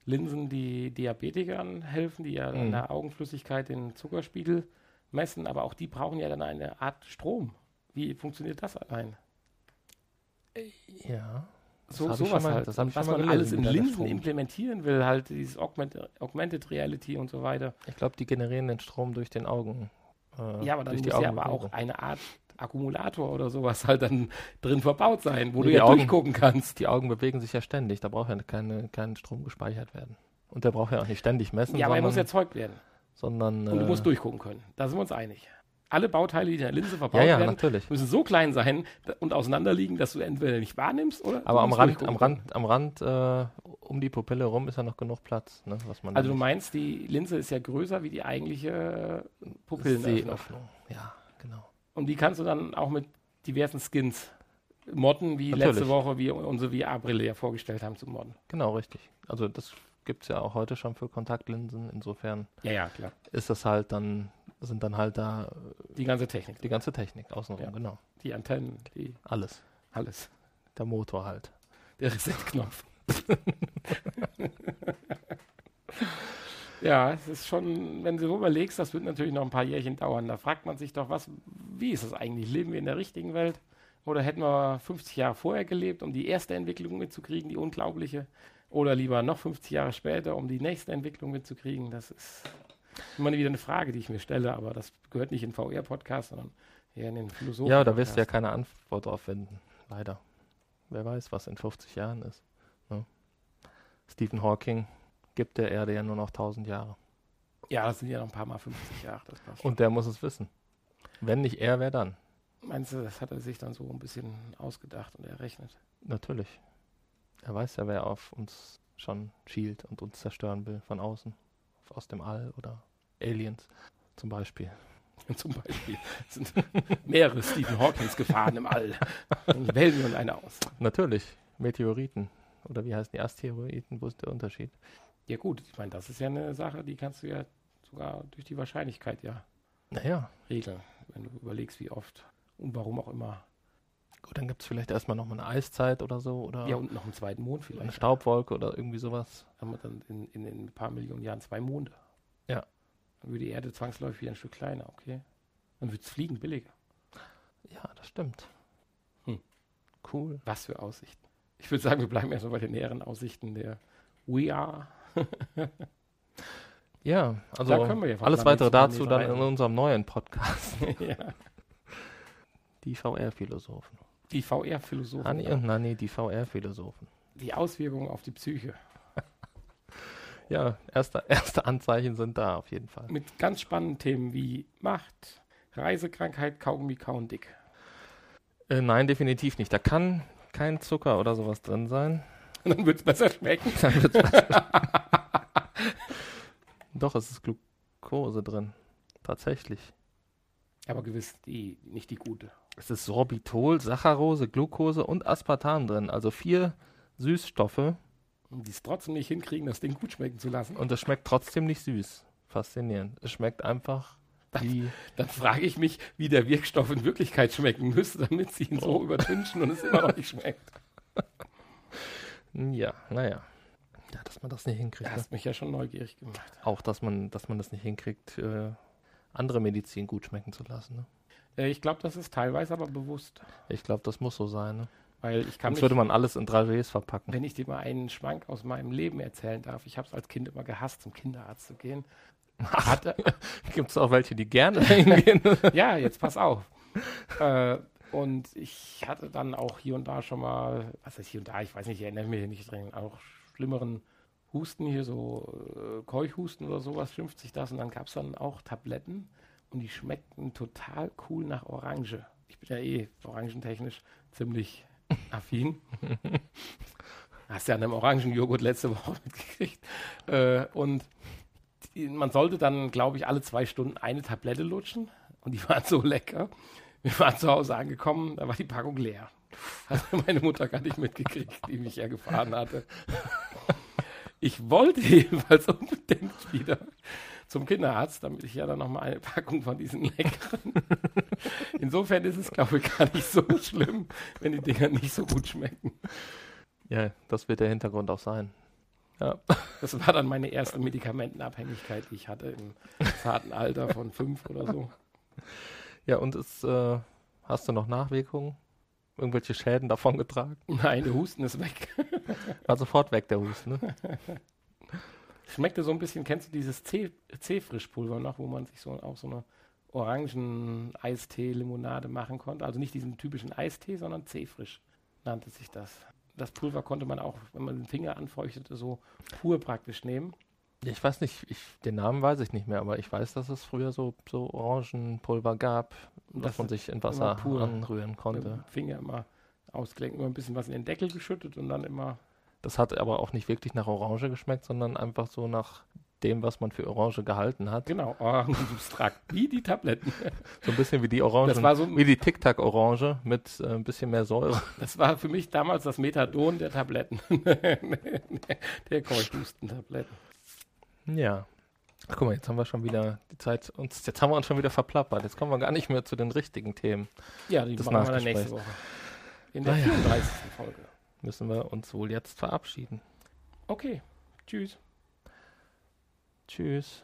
Linsen, die Diabetikern helfen, die ja in Mhm. der Augenflüssigkeit den Zuckerspiegel messen, aber auch die brauchen ja dann eine Art Strom. Wie funktioniert das allein? ja. So, ich sowas halt. das hab was man alles in Linsen implementieren will, halt dieses Augment, Augmented Reality und so weiter. Ich glaube, die generieren den Strom durch den Augen. äh, ja, aber dann muss ja aber auch eine Art Akkumulator oder sowas halt dann drin verbaut sein, wo Nee, du ja Augen- durchgucken kannst. Die Augen bewegen sich ja ständig. Da braucht ja keine, kein Strom gespeichert werden. Und der braucht ja auch nicht ständig messen, Ja, aber er muss erzeugt werden. sondern Und du äh, musst durchgucken können. Da sind wir uns einig. Alle Bauteile, die in der Linse verbaut Ja, ja, werden, natürlich. müssen so klein sein und auseinanderliegen, dass du entweder nicht wahrnimmst oder. Aber am Rand, am. Rand, am Rand äh, um die Pupille rum ist ja noch genug Platz, ne, was man Also du meinst, die Linse ist ja größer wie die eigentliche nicht- Pupillenöffnung. Ja, genau. Und die kannst du dann auch mit diversen Skins modden, wie Natürlich. letzte Woche wir unsere VR-Brille ja vorgestellt haben zu modden. Genau, richtig. Also das gibt es ja auch heute schon für Kontaktlinsen. Insofern Ja, ja, ist das halt dann, sind dann halt da Die ganze Technik. die ganze Technik außenrum, Ja. genau. Die Antennen, die Alles. alles. Der Motor halt. Der Reset-Knopf. ja, es ist schon, wenn du so überlegst, das wird natürlich noch ein paar Jährchen dauern. Da fragt man sich doch, was, wie ist das eigentlich? Leben wir in der richtigen Welt? Oder hätten wir 50 Jahre vorher gelebt, um die erste Entwicklung mitzukriegen, die unglaubliche? Oder lieber noch 50 Jahre später, um die nächste Entwicklung mitzukriegen? Das ist immer wieder eine Frage, die ich mir stelle, aber das gehört nicht in den VR-Podcast, sondern eher in den Philosophen. Ja, da wirst du ja keine Antwort drauf finden. Leider. Wer weiß, was in 50 Jahren ist. Ne? Stephen Hawking gibt der Erde ja nur noch 1000 Jahre. Ja, das sind ja noch ein paar Mal 50 Jahre. Das passt. Und der muss es wissen. Wenn nicht er, wer dann? Meinst du, das hat er sich dann so ein bisschen ausgedacht und errechnet? Natürlich. Er weiß ja, wer auf uns schon schielt und uns zerstören will von außen. Aus dem All oder Aliens zum Beispiel. Zum Beispiel sind mehrere Stephen Hawkings Gefahren im All. Dann wählen wir uns eine aus. Natürlich. Meteoriten. Oder wie heißen die Asteroiden? Wo ist der Unterschied? Ja gut, ich meine, das ist ja eine Sache, die kannst du ja sogar durch die Wahrscheinlichkeit ja Naja, regeln, wenn du überlegst, wie oft Und warum auch immer. Gut, dann gibt es vielleicht erstmal nochmal eine Eiszeit oder so. Oder Ja, und noch einen zweiten Mond vielleicht. eine Staubwolke oder irgendwie sowas. haben wir dann in, in, in ein paar Millionen Jahren zwei Monde. Ja. Dann würde die Erde zwangsläufig wieder ein Stück kleiner, okay? Dann wird es fliegen billiger. Ja, das stimmt. Hm. Cool. Was für Aussichten. Ich würde sagen, wir bleiben erstmal bei den näheren Aussichten der We Are. Ja, also Da können wir ja alles weitere zu dazu dann in unserem neuen Podcast. ja. Die VR-Philosophen. Die VR-Philosophen. Hanni und Nanni, die VR-Philosophen. Die Auswirkungen auf die Psyche. Ja, erste, erste Anzeichen sind da auf jeden Fall. Mit ganz spannenden Themen wie Macht, Reisekrankheit, Kaugummi kauen dick. Äh, nein, definitiv nicht. Da kann kein Zucker oder sowas drin sein. Und dann wird es besser schmecken. Dann wird's besser. Doch, es ist Glucose drin. Tatsächlich. Aber gewiss die, nicht die gute. Es ist Sorbitol, Saccharose, Glucose und Aspartam drin. Also vier Süßstoffe. Und die es trotzdem nicht hinkriegen, das Ding gut schmecken zu lassen. Und es schmeckt trotzdem nicht süß. Faszinierend. Es schmeckt einfach wie. Dann frage ich mich, wie der Wirkstoff in Wirklichkeit schmecken müsste, damit sie ihn so übertünchen und es immer noch nicht schmeckt. Ja, naja. Ja, dass man das nicht hinkriegt. Ne? hast mich ja schon neugierig gemacht. Auch, dass man, dass man das nicht hinkriegt, äh, andere Medizin gut schmecken zu lassen. Ne? Äh, ich glaube, das ist teilweise aber bewusst. Ich glaube, das muss so sein. Ne? Weil ich kann Sonst würde man alles in 3Ws verpacken. wenn ich dir mal einen Schwank aus meinem Leben erzählen darf, ich habe es als Kind immer gehasst, zum Kinderarzt zu gehen. Gibt es auch welche, die gerne hingehen? ja, jetzt pass auf. äh, und ich hatte dann auch hier und da schon mal, was heißt hier und da, ich weiß nicht, ich erinnere mich hier nicht dran, auch schlimmeren Husten hier, so äh, Keuchhusten oder sowas, schimpft sich das. Und dann gab es dann auch Tabletten und die schmeckten total cool nach Orange. Ich bin ja eh orangentechnisch ziemlich affin. Hast ja an einem Orangenjoghurt letzte Woche mitgekriegt. Äh, und die, man sollte dann, glaube ich, alle zwei Stunden eine Tablette lutschen. Und die waren so lecker. Wir waren zu Hause angekommen, da war die Packung leer. Hat meine Mutter gar nicht mitgekriegt, die mich ja gefahren hatte. Ich wollte jedenfalls unbedingt wieder zum Kinderarzt, damit ich ja dann nochmal eine Packung von diesen leckeren. Insofern ist es, glaube ich, gar nicht so schlimm, wenn die Dinger nicht so gut schmecken. ja, das wird der Hintergrund auch sein. Ja. Das war dann meine erste Medikamentenabhängigkeit, die ich hatte im zarten Alter von fünf oder so. Ja, und es, äh, hast du noch Nachwirkungen? Irgendwelche Schäden davon getragen? Nein, der Husten ist weg. War sofort weg, der Husten, ne? Schmeckte so ein bisschen, kennst du dieses C-Frischpulver noch, wo man sich so auch so eine Orangen-Eistee-Limonade machen konnte? Also nicht diesen typischen Eistee, sondern C-Frisch nannte sich das. Das Pulver konnte man auch, wenn man den Finger anfeuchtete, so pur praktisch nehmen. Ich weiß nicht, ich, den Namen weiß ich nicht mehr, aber ich weiß, dass es früher so, so Orangenpulver gab, dass das man sich in Wasser pur anrühren konnte. Finger immer ausgelenkt, immer ein bisschen was in den Deckel geschüttet und dann immer Das hat aber auch nicht wirklich nach Orange geschmeckt, sondern einfach so nach dem, was man für Orange gehalten hat. Genau, Orangensubstrakt, wie die Tabletten. So ein bisschen wie die Orange, Das war so- wie die Tic Tac Orange mit äh, ein bisschen mehr Säure. Das war für mich damals das Methadon der Tabletten. der Keuchhusten-Tabletten. Ja. Ach, guck mal, jetzt haben wir schon wieder die Zeit, uns, jetzt haben wir uns schon wieder verplappert. Jetzt kommen wir gar nicht mehr zu den richtigen Themen. Ja, die Das machen wir dann nächste Woche. In der Ah, ja. 34. Folge. Müssen wir uns wohl jetzt verabschieden. Okay, tschüss. Tschüss.